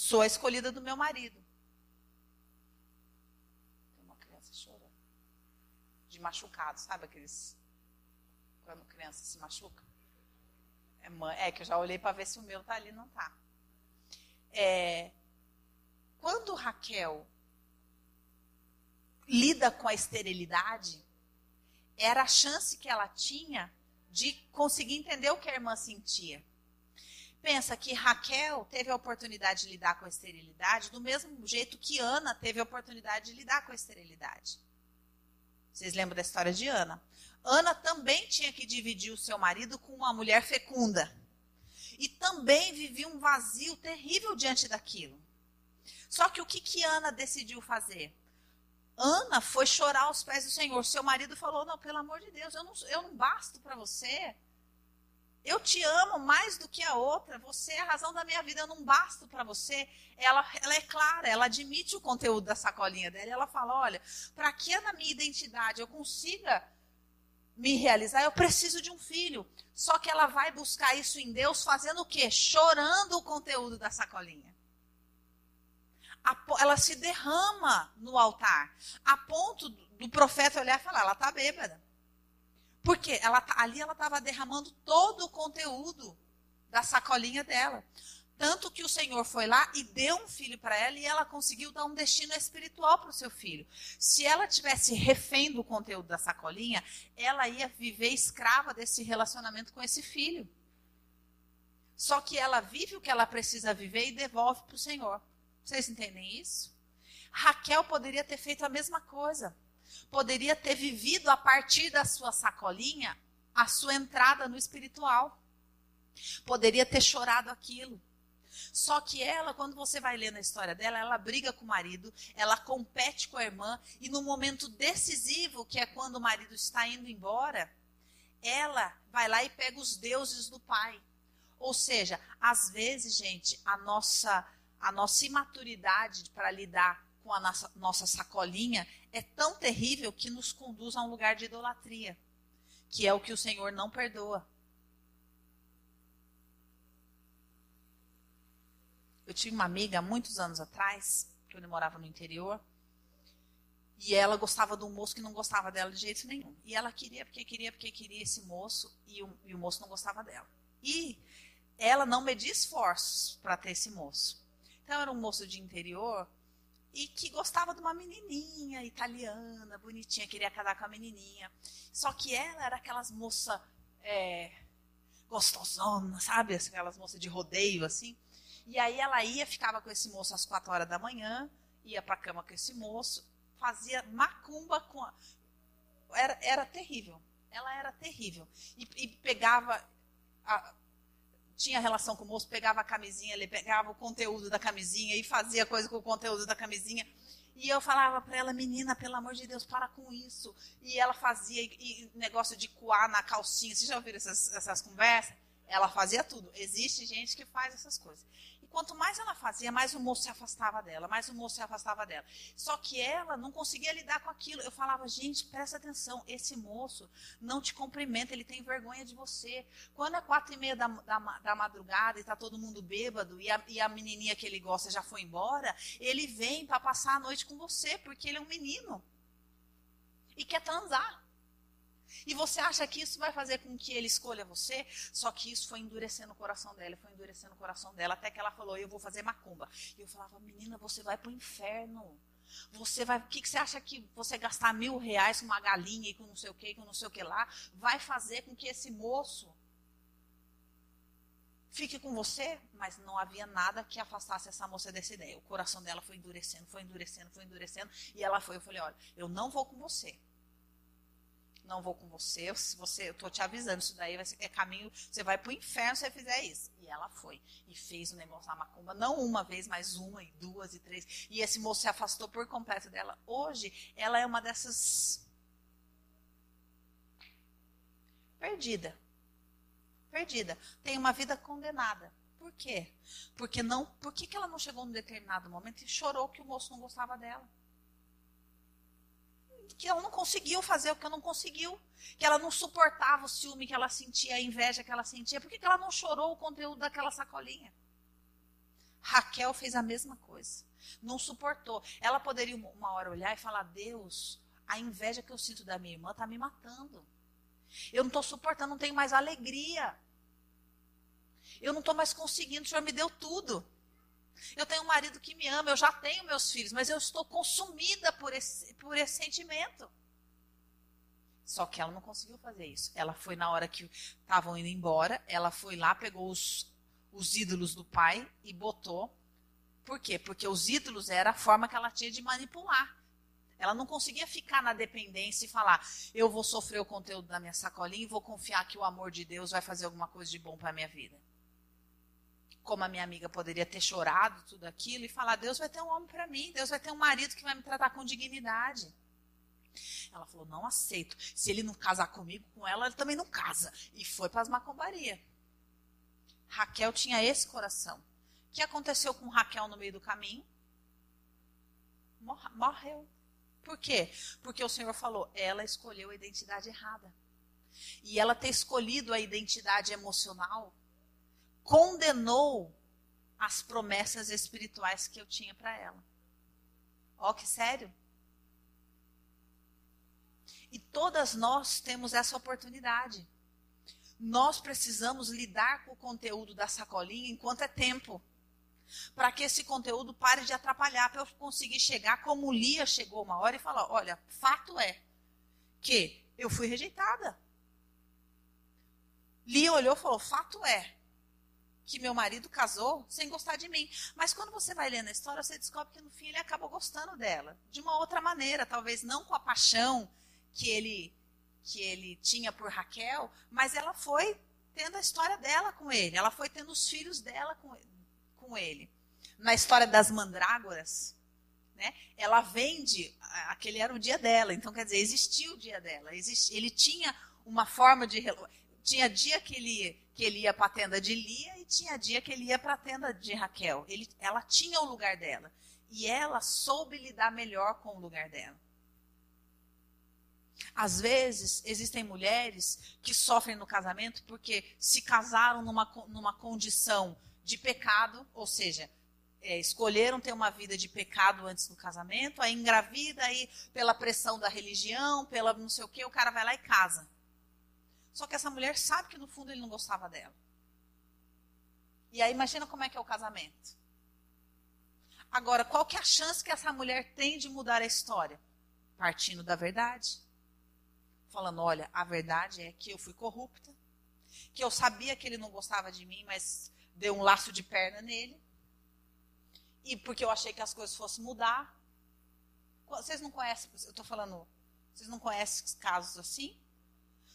sou a escolhida do meu marido. Tem uma criança chorando. De machucado, sabe aqueles. Quando criança se machuca? É, é que eu já olhei para ver se o meu tá ali, não tá. É, quando Raquel lida com a esterilidade, era a chance que ela tinha de conseguir entender o que a irmã sentia. Pensa que Raquel teve a oportunidade de lidar com a esterilidade do mesmo jeito que Ana teve a oportunidade de lidar com a esterilidade. Vocês lembram da história de Ana? Ana também tinha que dividir o seu marido com uma mulher fecunda. E também vivia um vazio terrível diante daquilo. Só que o que, que Ana decidiu fazer? Ana foi chorar aos pés do Senhor. Seu marido falou: Não, pelo amor de Deus, eu não, eu não basto para você. Eu te amo mais do que a outra. Você é a razão da minha vida. Eu não basto para você. Ela, ela é clara, ela admite o conteúdo da sacolinha dela. Ela fala: Olha, para que na minha identidade eu consiga me realizar, eu preciso de um filho. Só que ela vai buscar isso em Deus fazendo o quê? Chorando o conteúdo da sacolinha ela se derrama no altar, a ponto do profeta olhar e falar: ela está bêbada. Porque ela, tá, ali ela estava derramando todo o conteúdo da sacolinha dela. Tanto que o Senhor foi lá e deu um filho para ela e ela conseguiu dar um destino espiritual para o seu filho. Se ela tivesse refém do conteúdo da sacolinha, ela ia viver escrava desse relacionamento com esse filho. Só que ela vive o que ela precisa viver e devolve para o Senhor. Vocês entendem isso? Raquel poderia ter feito a mesma coisa. Poderia ter vivido a partir da sua sacolinha a sua entrada no espiritual. Poderia ter chorado aquilo. Só que ela, quando você vai ler na história dela, ela briga com o marido, ela compete com a irmã, e no momento decisivo, que é quando o marido está indo embora, ela vai lá e pega os deuses do pai. Ou seja, às vezes, gente, a nossa a nossa imaturidade para lidar com a nossa, nossa sacolinha é tão terrível que nos conduz a um lugar de idolatria, que é o que o Senhor não perdoa. Eu tive uma amiga muitos anos atrás, que eu morava no interior, e ela gostava de um moço que não gostava dela de jeito nenhum. E ela queria, porque queria, porque queria esse moço, e o, e o moço não gostava dela. E ela não media esforços para ter esse moço. Então era um moço de interior e que gostava de uma menininha italiana, bonitinha, queria casar com a menininha. Só que ela era aquelas moças é, gostosonas, sabe? Aquelas moças de rodeio, assim. E aí ela ia, ficava com esse moço às quatro horas da manhã, ia para cama com esse moço, fazia macumba com a... Era, era terrível. Ela era terrível. E, e pegava... A, tinha relação com o moço, pegava a camisinha, ele pegava o conteúdo da camisinha e fazia coisa com o conteúdo da camisinha. E eu falava para ela, menina, pelo amor de Deus, para com isso. E ela fazia e, negócio de coar na calcinha. Vocês já ouviram essas, essas conversas? Ela fazia tudo. Existe gente que faz essas coisas quanto mais ela fazia, mais o moço se afastava dela, mais o moço se afastava dela. Só que ela não conseguia lidar com aquilo. Eu falava, gente, presta atenção, esse moço não te cumprimenta, ele tem vergonha de você. Quando é quatro e meia da, da, da madrugada e está todo mundo bêbado e a, e a menininha que ele gosta já foi embora, ele vem para passar a noite com você, porque ele é um menino e quer transar. E você acha que isso vai fazer com que ele escolha você? Só que isso foi endurecendo o coração dela, foi endurecendo o coração dela, até que ela falou: Eu vou fazer macumba. E eu falava: Menina, você vai para o inferno. Você vai. O que, que você acha que você gastar mil reais com uma galinha e com não sei o que, com não sei o que lá, vai fazer com que esse moço fique com você? Mas não havia nada que afastasse essa moça dessa ideia. O coração dela foi endurecendo, foi endurecendo, foi endurecendo. E ela foi. Eu falei: Olha, eu não vou com você não vou com você, se você, eu tô te avisando, isso daí vai ser, é caminho, você vai pro inferno se você fizer isso. E ela foi e fez o um negócio na macumba, não uma vez, mas uma e duas e três. E esse moço se afastou por completo dela. Hoje, ela é uma dessas perdida. Perdida. Tem uma vida condenada. Por quê? Porque não, por que, que ela não chegou num determinado momento e chorou que o moço não gostava dela? Que ela não conseguiu fazer o que ela não conseguiu, que ela não suportava o ciúme que ela sentia, a inveja que ela sentia. Por que, que ela não chorou o conteúdo daquela sacolinha? Raquel fez a mesma coisa. Não suportou. Ela poderia uma hora olhar e falar: Deus, a inveja que eu sinto da minha irmã está me matando. Eu não estou suportando, não tenho mais alegria. Eu não estou mais conseguindo, o Senhor me deu tudo. Eu tenho um marido que me ama, eu já tenho meus filhos, mas eu estou consumida por esse, por esse sentimento. Só que ela não conseguiu fazer isso. Ela foi na hora que estavam indo embora, ela foi lá, pegou os, os ídolos do pai e botou. Por quê? Porque os ídolos era a forma que ela tinha de manipular. Ela não conseguia ficar na dependência e falar: eu vou sofrer o conteúdo da minha sacolinha e vou confiar que o amor de Deus vai fazer alguma coisa de bom para a minha vida como a minha amiga poderia ter chorado tudo aquilo e falar: Deus vai ter um homem para mim, Deus vai ter um marido que vai me tratar com dignidade. Ela falou: Não aceito. Se ele não casar comigo, com ela, ele também não casa. E foi para as macombarias. Raquel tinha esse coração. O que aconteceu com Raquel no meio do caminho? Morreu. Por quê? Porque o Senhor falou: ela escolheu a identidade errada. E ela ter escolhido a identidade emocional condenou as promessas espirituais que eu tinha para ela. Ó, que sério. E todas nós temos essa oportunidade. Nós precisamos lidar com o conteúdo da sacolinha enquanto é tempo. Para que esse conteúdo pare de atrapalhar, para eu conseguir chegar como Lia chegou uma hora e falar: olha, fato é que eu fui rejeitada. Lia olhou e falou: fato é que meu marido casou sem gostar de mim. Mas quando você vai lendo a história, você descobre que no fim ele acabou gostando dela. De uma outra maneira, talvez não com a paixão que ele, que ele tinha por Raquel, mas ela foi tendo a história dela com ele. Ela foi tendo os filhos dela com, com ele. Na história das mandrágoras, né, ela vende, aquele era o dia dela, então quer dizer, existia o dia dela. Existia, ele tinha uma forma de tinha dia que ele, que ele ia para a tenda de Lia e tinha dia que ele ia para a tenda de Raquel. Ele, ela tinha o lugar dela. E ela soube lidar melhor com o lugar dela. Às vezes, existem mulheres que sofrem no casamento porque se casaram numa, numa condição de pecado, ou seja, é, escolheram ter uma vida de pecado antes do casamento, aí engravida, aí pela pressão da religião, pela não sei o que, o cara vai lá e casa. Só que essa mulher sabe que no fundo ele não gostava dela. E aí imagina como é que é o casamento. Agora, qual que é a chance que essa mulher tem de mudar a história? Partindo da verdade. Falando, olha, a verdade é que eu fui corrupta, que eu sabia que ele não gostava de mim, mas deu um laço de perna nele. E porque eu achei que as coisas fossem mudar. Vocês não conhecem, eu estou falando, vocês não conhecem casos assim?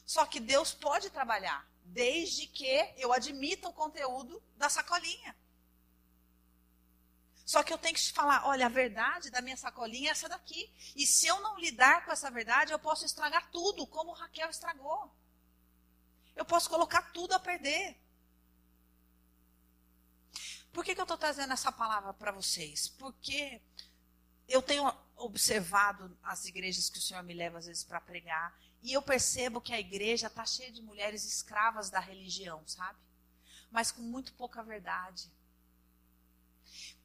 Só que Deus pode trabalhar, desde que eu admita o conteúdo da sacolinha. Só que eu tenho que te falar, olha, a verdade da minha sacolinha é essa daqui. E se eu não lidar com essa verdade, eu posso estragar tudo, como Raquel estragou. Eu posso colocar tudo a perder. Por que, que eu estou trazendo essa palavra para vocês? Porque eu tenho observado as igrejas que o Senhor me leva às vezes para pregar e eu percebo que a igreja está cheia de mulheres escravas da religião, sabe? Mas com muito pouca verdade.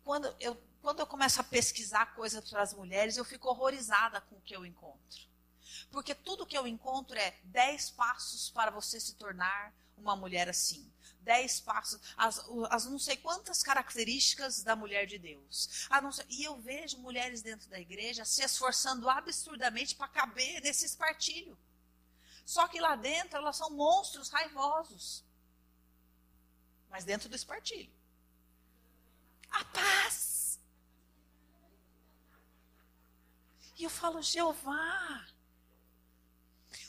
Quando eu, quando eu começo a pesquisar coisas para as mulheres, eu fico horrorizada com o que eu encontro. Porque tudo que eu encontro é dez passos para você se tornar uma mulher assim. Dez passos, as, as não sei quantas características da mulher de Deus. Sei, e eu vejo mulheres dentro da igreja se esforçando absurdamente para caber nesse espartilho. Só que lá dentro elas são monstros raivosos. Mas dentro do espartilho. A paz. E eu falo, Jeová.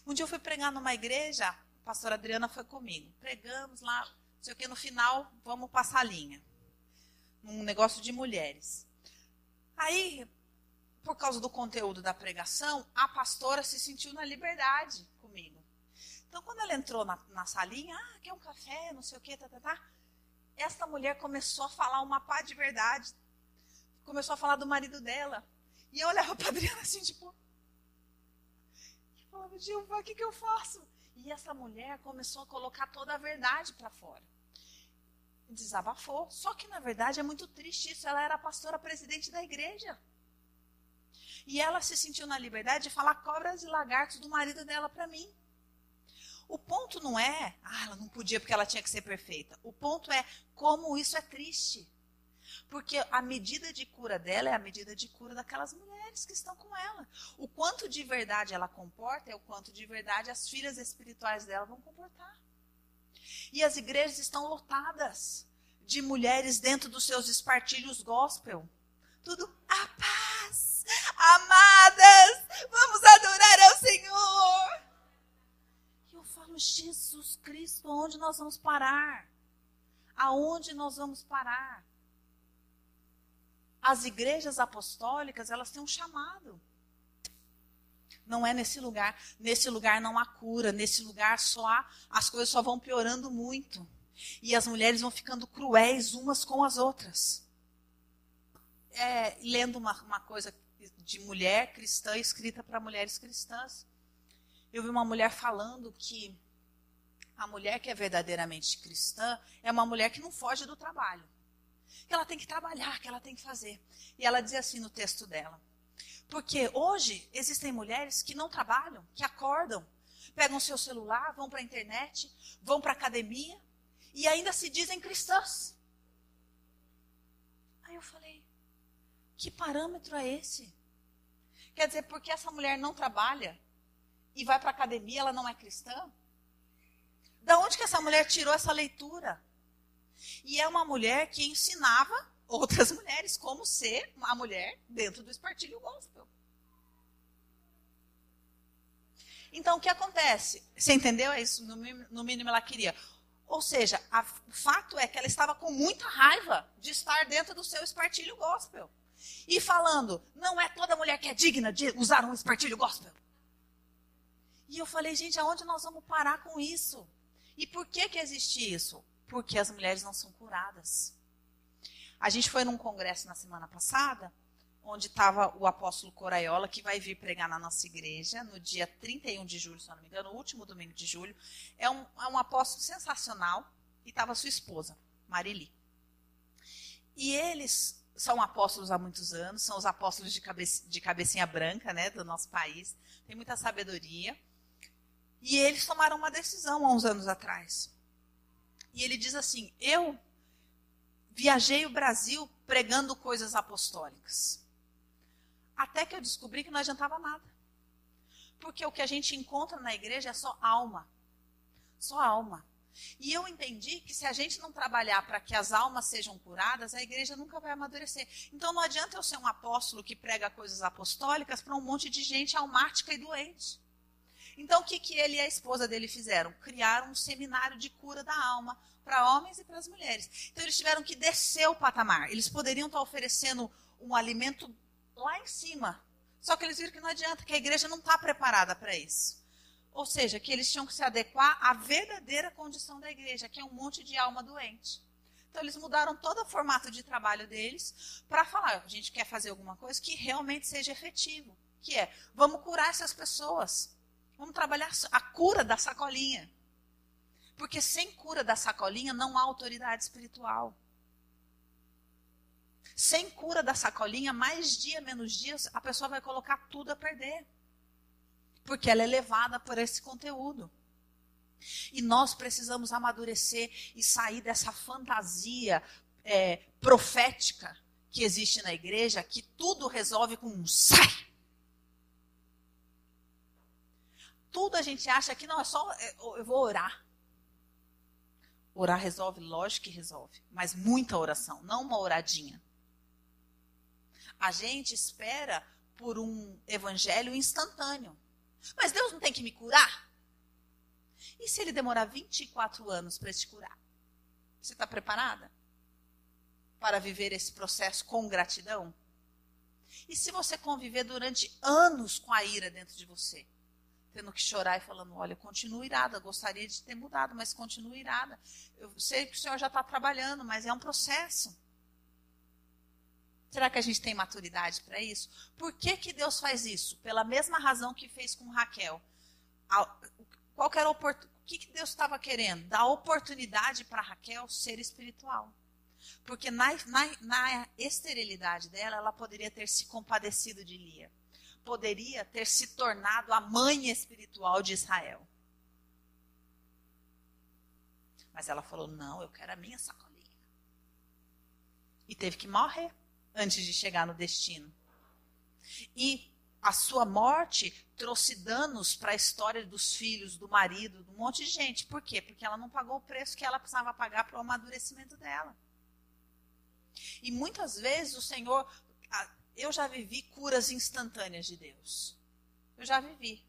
Um dia eu fui pregar numa igreja, a pastora Adriana foi comigo. Pregamos lá, não sei o que, no final, vamos passar a linha. Um negócio de mulheres. Aí, por causa do conteúdo da pregação, a pastora se sentiu na liberdade. Então, quando ela entrou na, na salinha, ah, quer um café, não sei o que, tá, tá, tá. Essa mulher começou a falar uma pá de verdade. Começou a falar do marido dela. E eu olhava para Adriana assim, tipo, falava, Gilva, o que, que eu faço? E essa mulher começou a colocar toda a verdade para fora. Desabafou. Só que, na verdade, é muito triste isso. Ela era pastora presidente da igreja. E ela se sentiu na liberdade de falar cobras e lagartos do marido dela para mim. O ponto não é, ah, ela não podia porque ela tinha que ser perfeita. O ponto é como isso é triste. Porque a medida de cura dela é a medida de cura daquelas mulheres que estão com ela. O quanto de verdade ela comporta é o quanto de verdade as filhas espirituais dela vão comportar. E as igrejas estão lotadas de mulheres dentro dos seus espartilhos gospel. Tudo a paz, amadas, vamos adorar ao Senhor. Eu falo, Jesus Cristo, aonde nós vamos parar? Aonde nós vamos parar? as igrejas apostólicas, elas têm um chamado. Não é nesse lugar. Nesse lugar não há cura. Nesse lugar só há, as coisas só vão piorando muito. E as mulheres vão ficando cruéis umas com as outras. É, lendo uma, uma coisa de mulher cristã escrita para mulheres cristãs. Eu vi uma mulher falando que a mulher que é verdadeiramente cristã é uma mulher que não foge do trabalho que ela tem que trabalhar, que ela tem que fazer. E ela diz assim no texto dela: Porque hoje existem mulheres que não trabalham, que acordam, pegam seu celular, vão para a internet, vão para a academia e ainda se dizem cristãs. Aí eu falei: Que parâmetro é esse? Quer dizer, porque essa mulher não trabalha e vai para a academia, ela não é cristã? Da onde que essa mulher tirou essa leitura? E é uma mulher que ensinava outras mulheres como ser uma mulher dentro do espartilho gospel. Então, o que acontece? Você entendeu? É isso, no mínimo ela queria. Ou seja, a, o fato é que ela estava com muita raiva de estar dentro do seu espartilho gospel. E falando, não é toda mulher que é digna de usar um espartilho gospel. E eu falei, gente, aonde nós vamos parar com isso? E por que que existe isso? porque as mulheres não são curadas. A gente foi num congresso na semana passada, onde estava o apóstolo Coraiola, que vai vir pregar na nossa igreja no dia 31 de julho, se não me engano, o último domingo de julho. É um, é um apóstolo sensacional, e estava sua esposa, Marili. E eles são apóstolos há muitos anos, são os apóstolos de, cabe, de cabecinha branca né, do nosso país, tem muita sabedoria. E eles tomaram uma decisão há uns anos atrás. E ele diz assim: Eu viajei o Brasil pregando coisas apostólicas. Até que eu descobri que não adiantava nada. Porque o que a gente encontra na igreja é só alma. Só alma. E eu entendi que se a gente não trabalhar para que as almas sejam curadas, a igreja nunca vai amadurecer. Então não adianta eu ser um apóstolo que prega coisas apostólicas para um monte de gente almática e doente. Então, o que, que ele e a esposa dele fizeram? Criaram um seminário de cura da alma para homens e para as mulheres. Então, eles tiveram que descer o patamar. Eles poderiam estar oferecendo um alimento lá em cima. Só que eles viram que não adianta, que a igreja não está preparada para isso. Ou seja, que eles tinham que se adequar à verdadeira condição da igreja, que é um monte de alma doente. Então, eles mudaram todo o formato de trabalho deles para falar: a gente quer fazer alguma coisa que realmente seja efetivo. Que é, vamos curar essas pessoas. Vamos trabalhar a cura da sacolinha. Porque sem cura da sacolinha não há autoridade espiritual. Sem cura da sacolinha, mais dia, menos dias, a pessoa vai colocar tudo a perder. porque ela é levada por esse conteúdo. E nós precisamos amadurecer e sair dessa fantasia é, profética que existe na igreja, que tudo resolve com um sai. Tudo a gente acha que não é só é, eu vou orar. Orar resolve, lógico que resolve, mas muita oração, não uma oradinha. A gente espera por um evangelho instantâneo. Mas Deus não tem que me curar? E se ele demorar 24 anos para te curar? Você está preparada para viver esse processo com gratidão? E se você conviver durante anos com a ira dentro de você? Tendo que chorar e falando: Olha, eu continuo irada, gostaria de ter mudado, mas continuo irada. Eu sei que o Senhor já está trabalhando, mas é um processo. Será que a gente tem maturidade para isso? Por que, que Deus faz isso? Pela mesma razão que fez com Raquel. Qual era o que, que Deus estava querendo? Dar oportunidade para Raquel ser espiritual. Porque na, na, na esterilidade dela, ela poderia ter se compadecido de Lia. Poderia ter se tornado a mãe espiritual de Israel. Mas ela falou: não, eu quero a minha sacolinha. E teve que morrer antes de chegar no destino. E a sua morte trouxe danos para a história dos filhos, do marido, de um monte de gente. Por quê? Porque ela não pagou o preço que ela precisava pagar para o amadurecimento dela. E muitas vezes o Senhor. Eu já vivi curas instantâneas de Deus. Eu já vivi.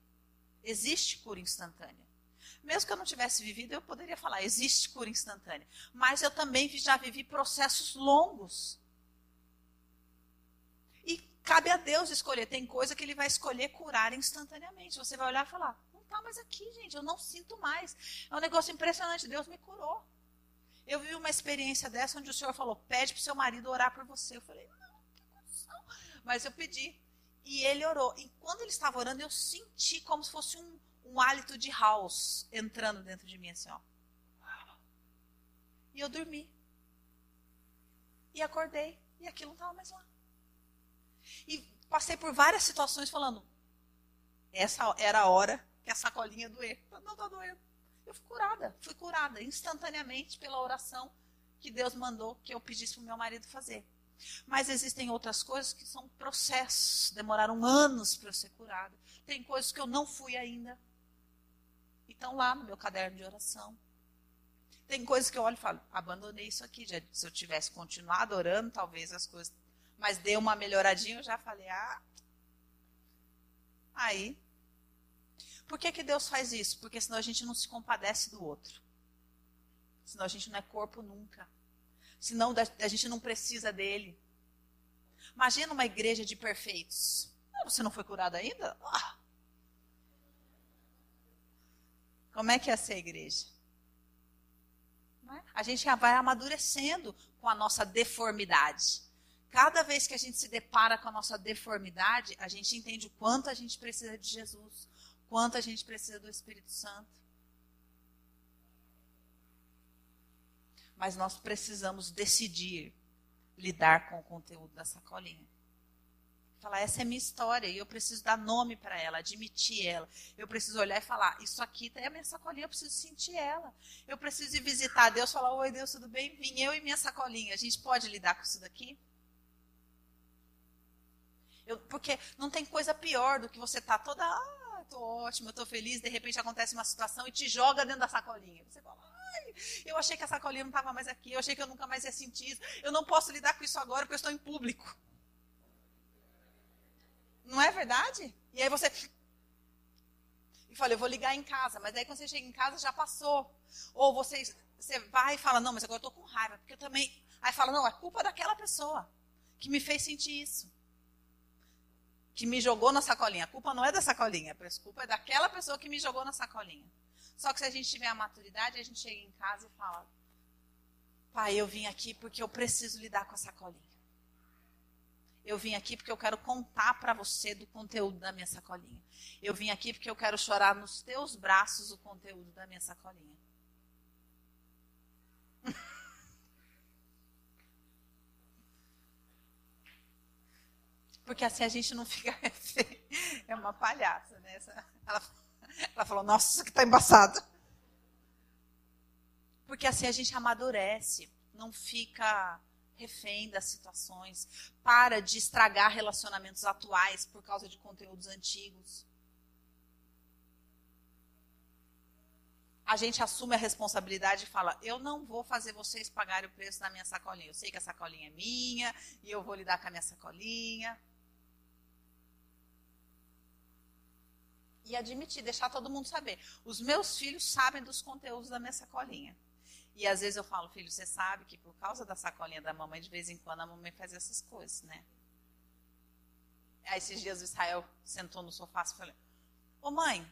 Existe cura instantânea. Mesmo que eu não tivesse vivido, eu poderia falar: existe cura instantânea. Mas eu também já vivi processos longos Cabe a Deus escolher. Tem coisa que ele vai escolher curar instantaneamente. Você vai olhar e falar: não está mais aqui, gente, eu não sinto mais. É um negócio impressionante. Deus me curou. Eu vi uma experiência dessa onde o Senhor falou: pede para o seu marido orar por você. Eu falei: não. Mas eu pedi. E ele orou. E quando ele estava orando, eu senti como se fosse um, um hálito de house entrando dentro de mim, assim, ó. E eu dormi. E acordei. E aquilo não estava mais lá. E passei por várias situações falando: essa era a hora que a sacolinha doer. Não está doendo. Eu fui curada, fui curada instantaneamente pela oração que Deus mandou que eu pedisse para o meu marido fazer. Mas existem outras coisas que são processos, demoraram anos para eu ser curada. Tem coisas que eu não fui ainda. E estão lá no meu caderno de oração. Tem coisas que eu olho e falo, abandonei isso aqui. Já, se eu tivesse continuado orando, talvez as coisas mas deu uma melhoradinha, eu já falei, ah. Aí. Por que, que Deus faz isso? Porque senão a gente não se compadece do outro. Senão a gente não é corpo nunca. Senão a gente não precisa dele. Imagina uma igreja de perfeitos. Ah, você não foi curado ainda? Ah. Como é que é ser a igreja? É? A gente já vai amadurecendo com a nossa deformidade. Cada vez que a gente se depara com a nossa deformidade, a gente entende o quanto a gente precisa de Jesus, quanto a gente precisa do Espírito Santo. Mas nós precisamos decidir lidar com o conteúdo da sacolinha. Falar, essa é minha história e eu preciso dar nome para ela, admitir ela. Eu preciso olhar e falar, isso aqui é a minha sacolinha, eu preciso sentir ela. Eu preciso ir visitar Deus, falar, oi Deus, tudo bem? Vim eu e minha sacolinha. A gente pode lidar com isso daqui? Eu, porque não tem coisa pior do que você tá toda, ah, ótima, eu tô feliz, de repente acontece uma situação e te joga dentro da sacolinha. Você fala, ai, eu achei que a sacolinha não estava mais aqui, eu achei que eu nunca mais ia sentir isso. Eu não posso lidar com isso agora porque eu estou em público. Não é verdade? E aí você e fala, eu vou ligar em casa, mas aí quando você chega em casa já passou. Ou você, você vai e fala, não, mas agora eu estou com raiva, porque eu também. Aí fala, não, é culpa daquela pessoa que me fez sentir isso que me jogou na sacolinha. A culpa não é da sacolinha, a culpa é daquela pessoa que me jogou na sacolinha. Só que se a gente tiver a maturidade, a gente chega em casa e fala: Pai, eu vim aqui porque eu preciso lidar com a sacolinha. Eu vim aqui porque eu quero contar para você do conteúdo da minha sacolinha. Eu vim aqui porque eu quero chorar nos teus braços o conteúdo da minha sacolinha. Porque assim a gente não fica é uma palhaça, né? Ela, ela falou, nossa, isso aqui está embaçado. Porque assim a gente amadurece, não fica refém das situações, para de estragar relacionamentos atuais por causa de conteúdos antigos. A gente assume a responsabilidade e fala: eu não vou fazer vocês pagarem o preço da minha sacolinha. Eu sei que a sacolinha é minha e eu vou lidar com a minha sacolinha. E admitir, deixar todo mundo saber. Os meus filhos sabem dos conteúdos da minha sacolinha. E às vezes eu falo, filho, você sabe que por causa da sacolinha da mamãe, de vez em quando a mamãe faz essas coisas, né? Aí esses dias o Israel sentou no sofá e falou: Ô mãe,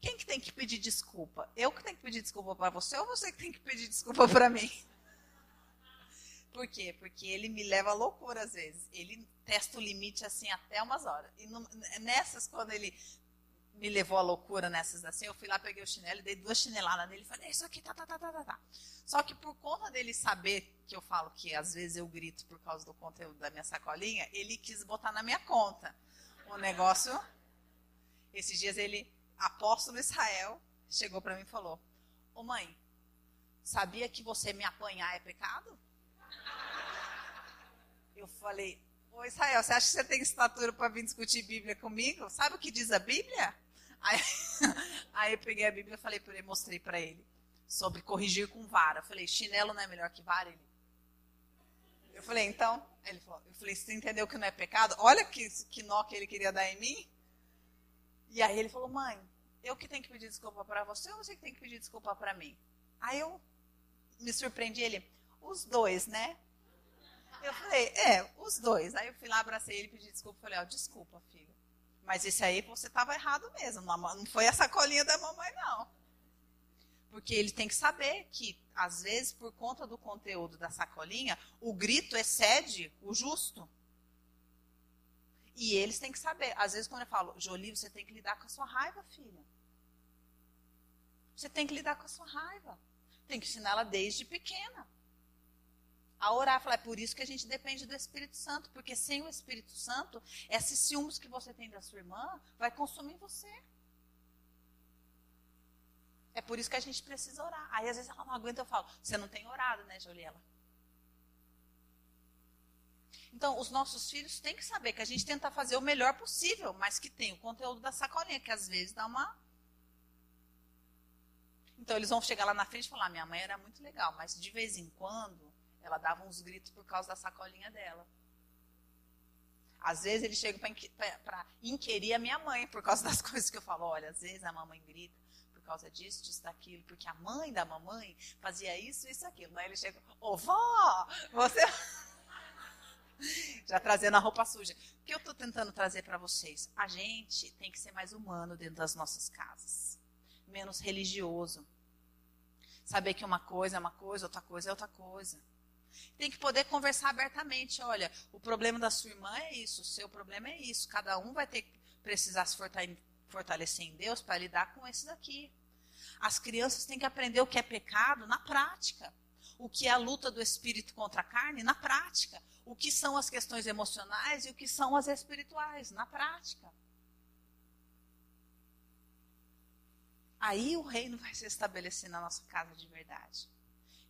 quem que tem que pedir desculpa? Eu que tenho que pedir desculpa para você ou você que tem que pedir desculpa para mim? Por quê? Porque ele me leva à loucura às vezes. Ele testa o limite assim até umas horas. E nessas, quando ele me levou à loucura nessas assim. Eu fui lá, peguei o chinelo, dei duas chineladas nele e falei, é isso aqui, tá, tá, tá, tá, tá, tá. Só que por conta dele saber que eu falo que às vezes eu grito por causa do conteúdo da minha sacolinha, ele quis botar na minha conta. O negócio. Esses dias ele, apóstolo Israel, chegou para mim e falou: Ô mãe, sabia que você me apanhar é pecado? Eu falei, Ô Israel, você acha que você tem estatura para vir discutir Bíblia comigo? Sabe o que diz a Bíblia? Aí, aí eu peguei a Bíblia e falei para ele, mostrei para ele sobre corrigir com vara. Eu falei, chinelo não é melhor que vara? Ele, eu falei, então, ele falou, eu falei, você entendeu que não é pecado? Olha que, que nó que ele queria dar em mim. E aí ele falou, mãe, eu que tenho que pedir desculpa para você ou você que tem que pedir desculpa para mim? Aí eu me surpreendi ele, os dois, né? Eu falei, é, os dois. Aí eu fui lá, abracei ele, pedi desculpa, falei, ó, desculpa, filho. Mas esse aí você estava errado mesmo. Não foi a sacolinha da mamãe, não. Porque ele tem que saber que, às vezes, por conta do conteúdo da sacolinha, o grito excede o justo. E eles têm que saber. Às vezes, quando eu falo, Jolie, você tem que lidar com a sua raiva, filha. Você tem que lidar com a sua raiva. Tem que ensinar ela desde pequena. A orar, falar, é por isso que a gente depende do Espírito Santo, porque sem o Espírito Santo, esses ciúmes que você tem da sua irmã vai consumir você. É por isso que a gente precisa orar. Aí às vezes ela não aguenta, eu falo, você não tem orado, né, Joliela? Então, os nossos filhos têm que saber que a gente tenta fazer o melhor possível, mas que tem o conteúdo da sacolinha, que às vezes dá uma. Então, eles vão chegar lá na frente e falar: minha mãe era muito legal, mas de vez em quando ela dava uns gritos por causa da sacolinha dela. Às vezes ele chega para inquirir a minha mãe por causa das coisas que eu falo. Olha, às vezes a mamãe grita por causa disso, disso, daquilo, porque a mãe da mamãe fazia isso, isso, aquilo. Aí ele chega, ô vó, você. Já trazendo a roupa suja. O que eu estou tentando trazer para vocês? A gente tem que ser mais humano dentro das nossas casas, menos religioso. Saber que uma coisa é uma coisa, outra coisa é outra coisa. Tem que poder conversar abertamente. Olha, o problema da sua irmã é isso, o seu problema é isso. Cada um vai ter que precisar se fortalecer em Deus para lidar com esses aqui. As crianças têm que aprender o que é pecado na prática. O que é a luta do espírito contra a carne na prática. O que são as questões emocionais e o que são as espirituais na prática. Aí o reino vai se estabelecer na nossa casa de verdade.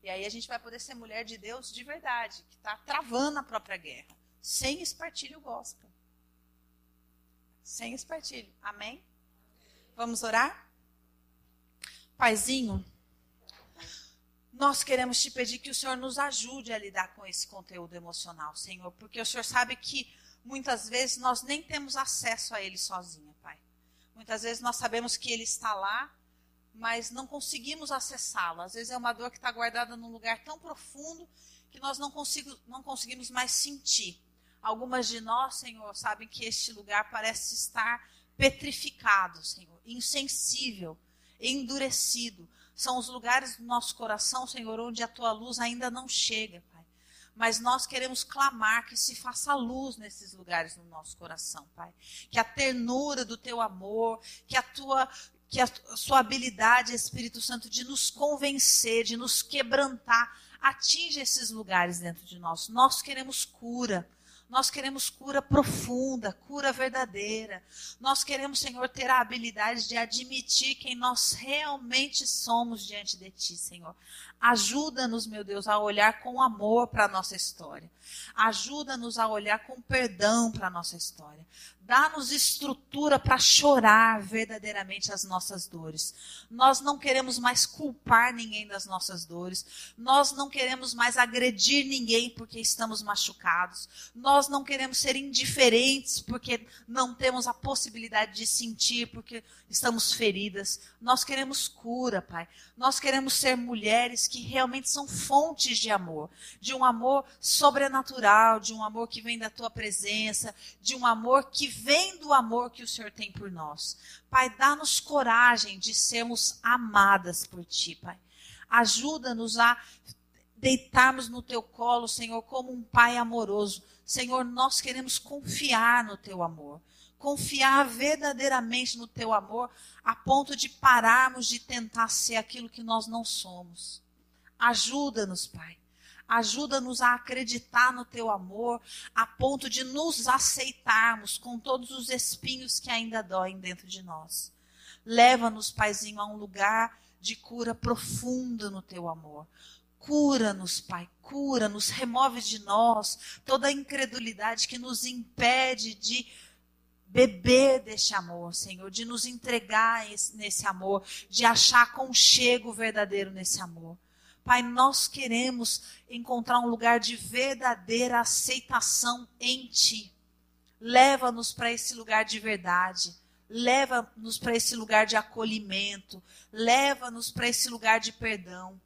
E aí a gente vai poder ser mulher de Deus de verdade, que está travando a própria guerra, sem espartilho gospel. Sem espartilho. Amém? Vamos orar? Paizinho, nós queremos te pedir que o Senhor nos ajude a lidar com esse conteúdo emocional, Senhor, porque o Senhor sabe que muitas vezes nós nem temos acesso a ele sozinha, Pai. Muitas vezes nós sabemos que ele está lá, mas não conseguimos acessá-la. Às vezes é uma dor que está guardada num lugar tão profundo que nós não, consigo, não conseguimos mais sentir. Algumas de nós, Senhor, sabem que este lugar parece estar petrificado, Senhor, insensível, endurecido. São os lugares do nosso coração, Senhor, onde a tua luz ainda não chega, Pai. Mas nós queremos clamar que se faça luz nesses lugares no nosso coração, Pai. Que a ternura do teu amor, que a tua que a sua habilidade, Espírito Santo, de nos convencer, de nos quebrantar, atinja esses lugares dentro de nós. Nós queremos cura. Nós queremos cura profunda, cura verdadeira. Nós queremos, Senhor, ter a habilidade de admitir quem nós realmente somos diante de Ti, Senhor. Ajuda-nos, meu Deus, a olhar com amor para a nossa história. Ajuda-nos a olhar com perdão para a nossa história. Dá-nos estrutura para chorar verdadeiramente as nossas dores. Nós não queremos mais culpar ninguém das nossas dores. Nós não queremos mais agredir ninguém porque estamos machucados. Nós não queremos ser indiferentes porque não temos a possibilidade de sentir porque estamos feridas. Nós queremos cura, Pai. Nós queremos ser mulheres que realmente são fontes de amor, de um amor sobrenatural, de um amor que vem da tua presença, de um amor que vem do amor que o Senhor tem por nós. Pai, dá-nos coragem de sermos amadas por ti, Pai. Ajuda-nos a deitarmos no teu colo, Senhor, como um pai amoroso. Senhor, nós queremos confiar no teu amor confiar verdadeiramente no teu amor, a ponto de pararmos de tentar ser aquilo que nós não somos. Ajuda-nos, Pai. Ajuda-nos a acreditar no teu amor, a ponto de nos aceitarmos com todos os espinhos que ainda doem dentro de nós. Leva-nos, Paizinho, a um lugar de cura profunda no teu amor. Cura-nos, Pai, cura-nos, remove de nós toda a incredulidade que nos impede de beber deste amor, Senhor, de nos entregar nesse amor, de achar conchego verdadeiro nesse amor. Pai, nós queremos encontrar um lugar de verdadeira aceitação em Ti. Leva-nos para esse lugar de verdade. Leva-nos para esse lugar de acolhimento. Leva-nos para esse lugar de perdão.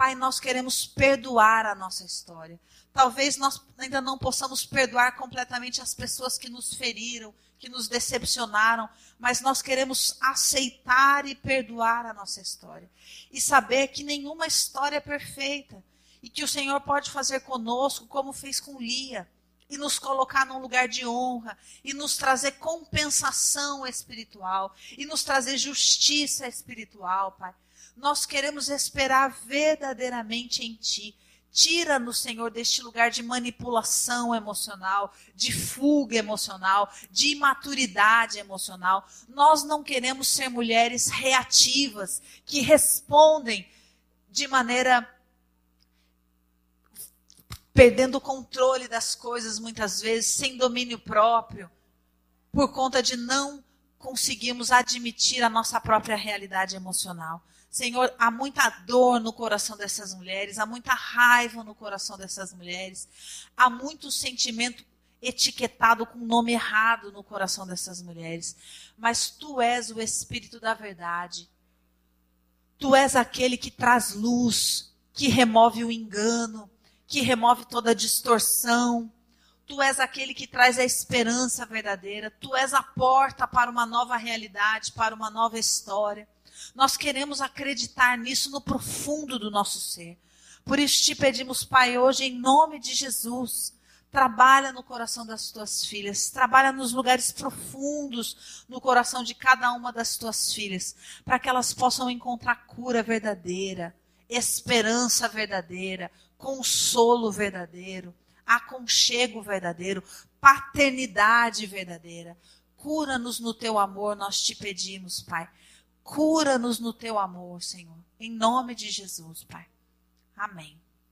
Pai, nós queremos perdoar a nossa história. Talvez nós ainda não possamos perdoar completamente as pessoas que nos feriram, que nos decepcionaram, mas nós queremos aceitar e perdoar a nossa história. E saber que nenhuma história é perfeita. E que o Senhor pode fazer conosco como fez com Lia. E nos colocar num lugar de honra. E nos trazer compensação espiritual. E nos trazer justiça espiritual, Pai. Nós queremos esperar verdadeiramente em Ti Tira-nos, Senhor, deste lugar de manipulação emocional, de fuga emocional, de imaturidade emocional. Nós não queremos ser mulheres reativas, que respondem de maneira perdendo o controle das coisas muitas vezes, sem domínio próprio, por conta de não conseguirmos admitir a nossa própria realidade emocional. Senhor, há muita dor no coração dessas mulheres, há muita raiva no coração dessas mulheres, há muito sentimento etiquetado com nome errado no coração dessas mulheres. Mas tu és o Espírito da verdade. Tu és aquele que traz luz, que remove o engano, que remove toda a distorção. Tu és aquele que traz a esperança verdadeira. Tu és a porta para uma nova realidade, para uma nova história. Nós queremos acreditar nisso no profundo do nosso ser. Por isso te pedimos, Pai, hoje, em nome de Jesus, trabalha no coração das tuas filhas, trabalha nos lugares profundos no coração de cada uma das tuas filhas, para que elas possam encontrar cura verdadeira, esperança verdadeira, consolo verdadeiro, aconchego verdadeiro, paternidade verdadeira. Cura-nos no teu amor, nós te pedimos, Pai. Cura-nos no teu amor, Senhor. Em nome de Jesus, Pai. Amém.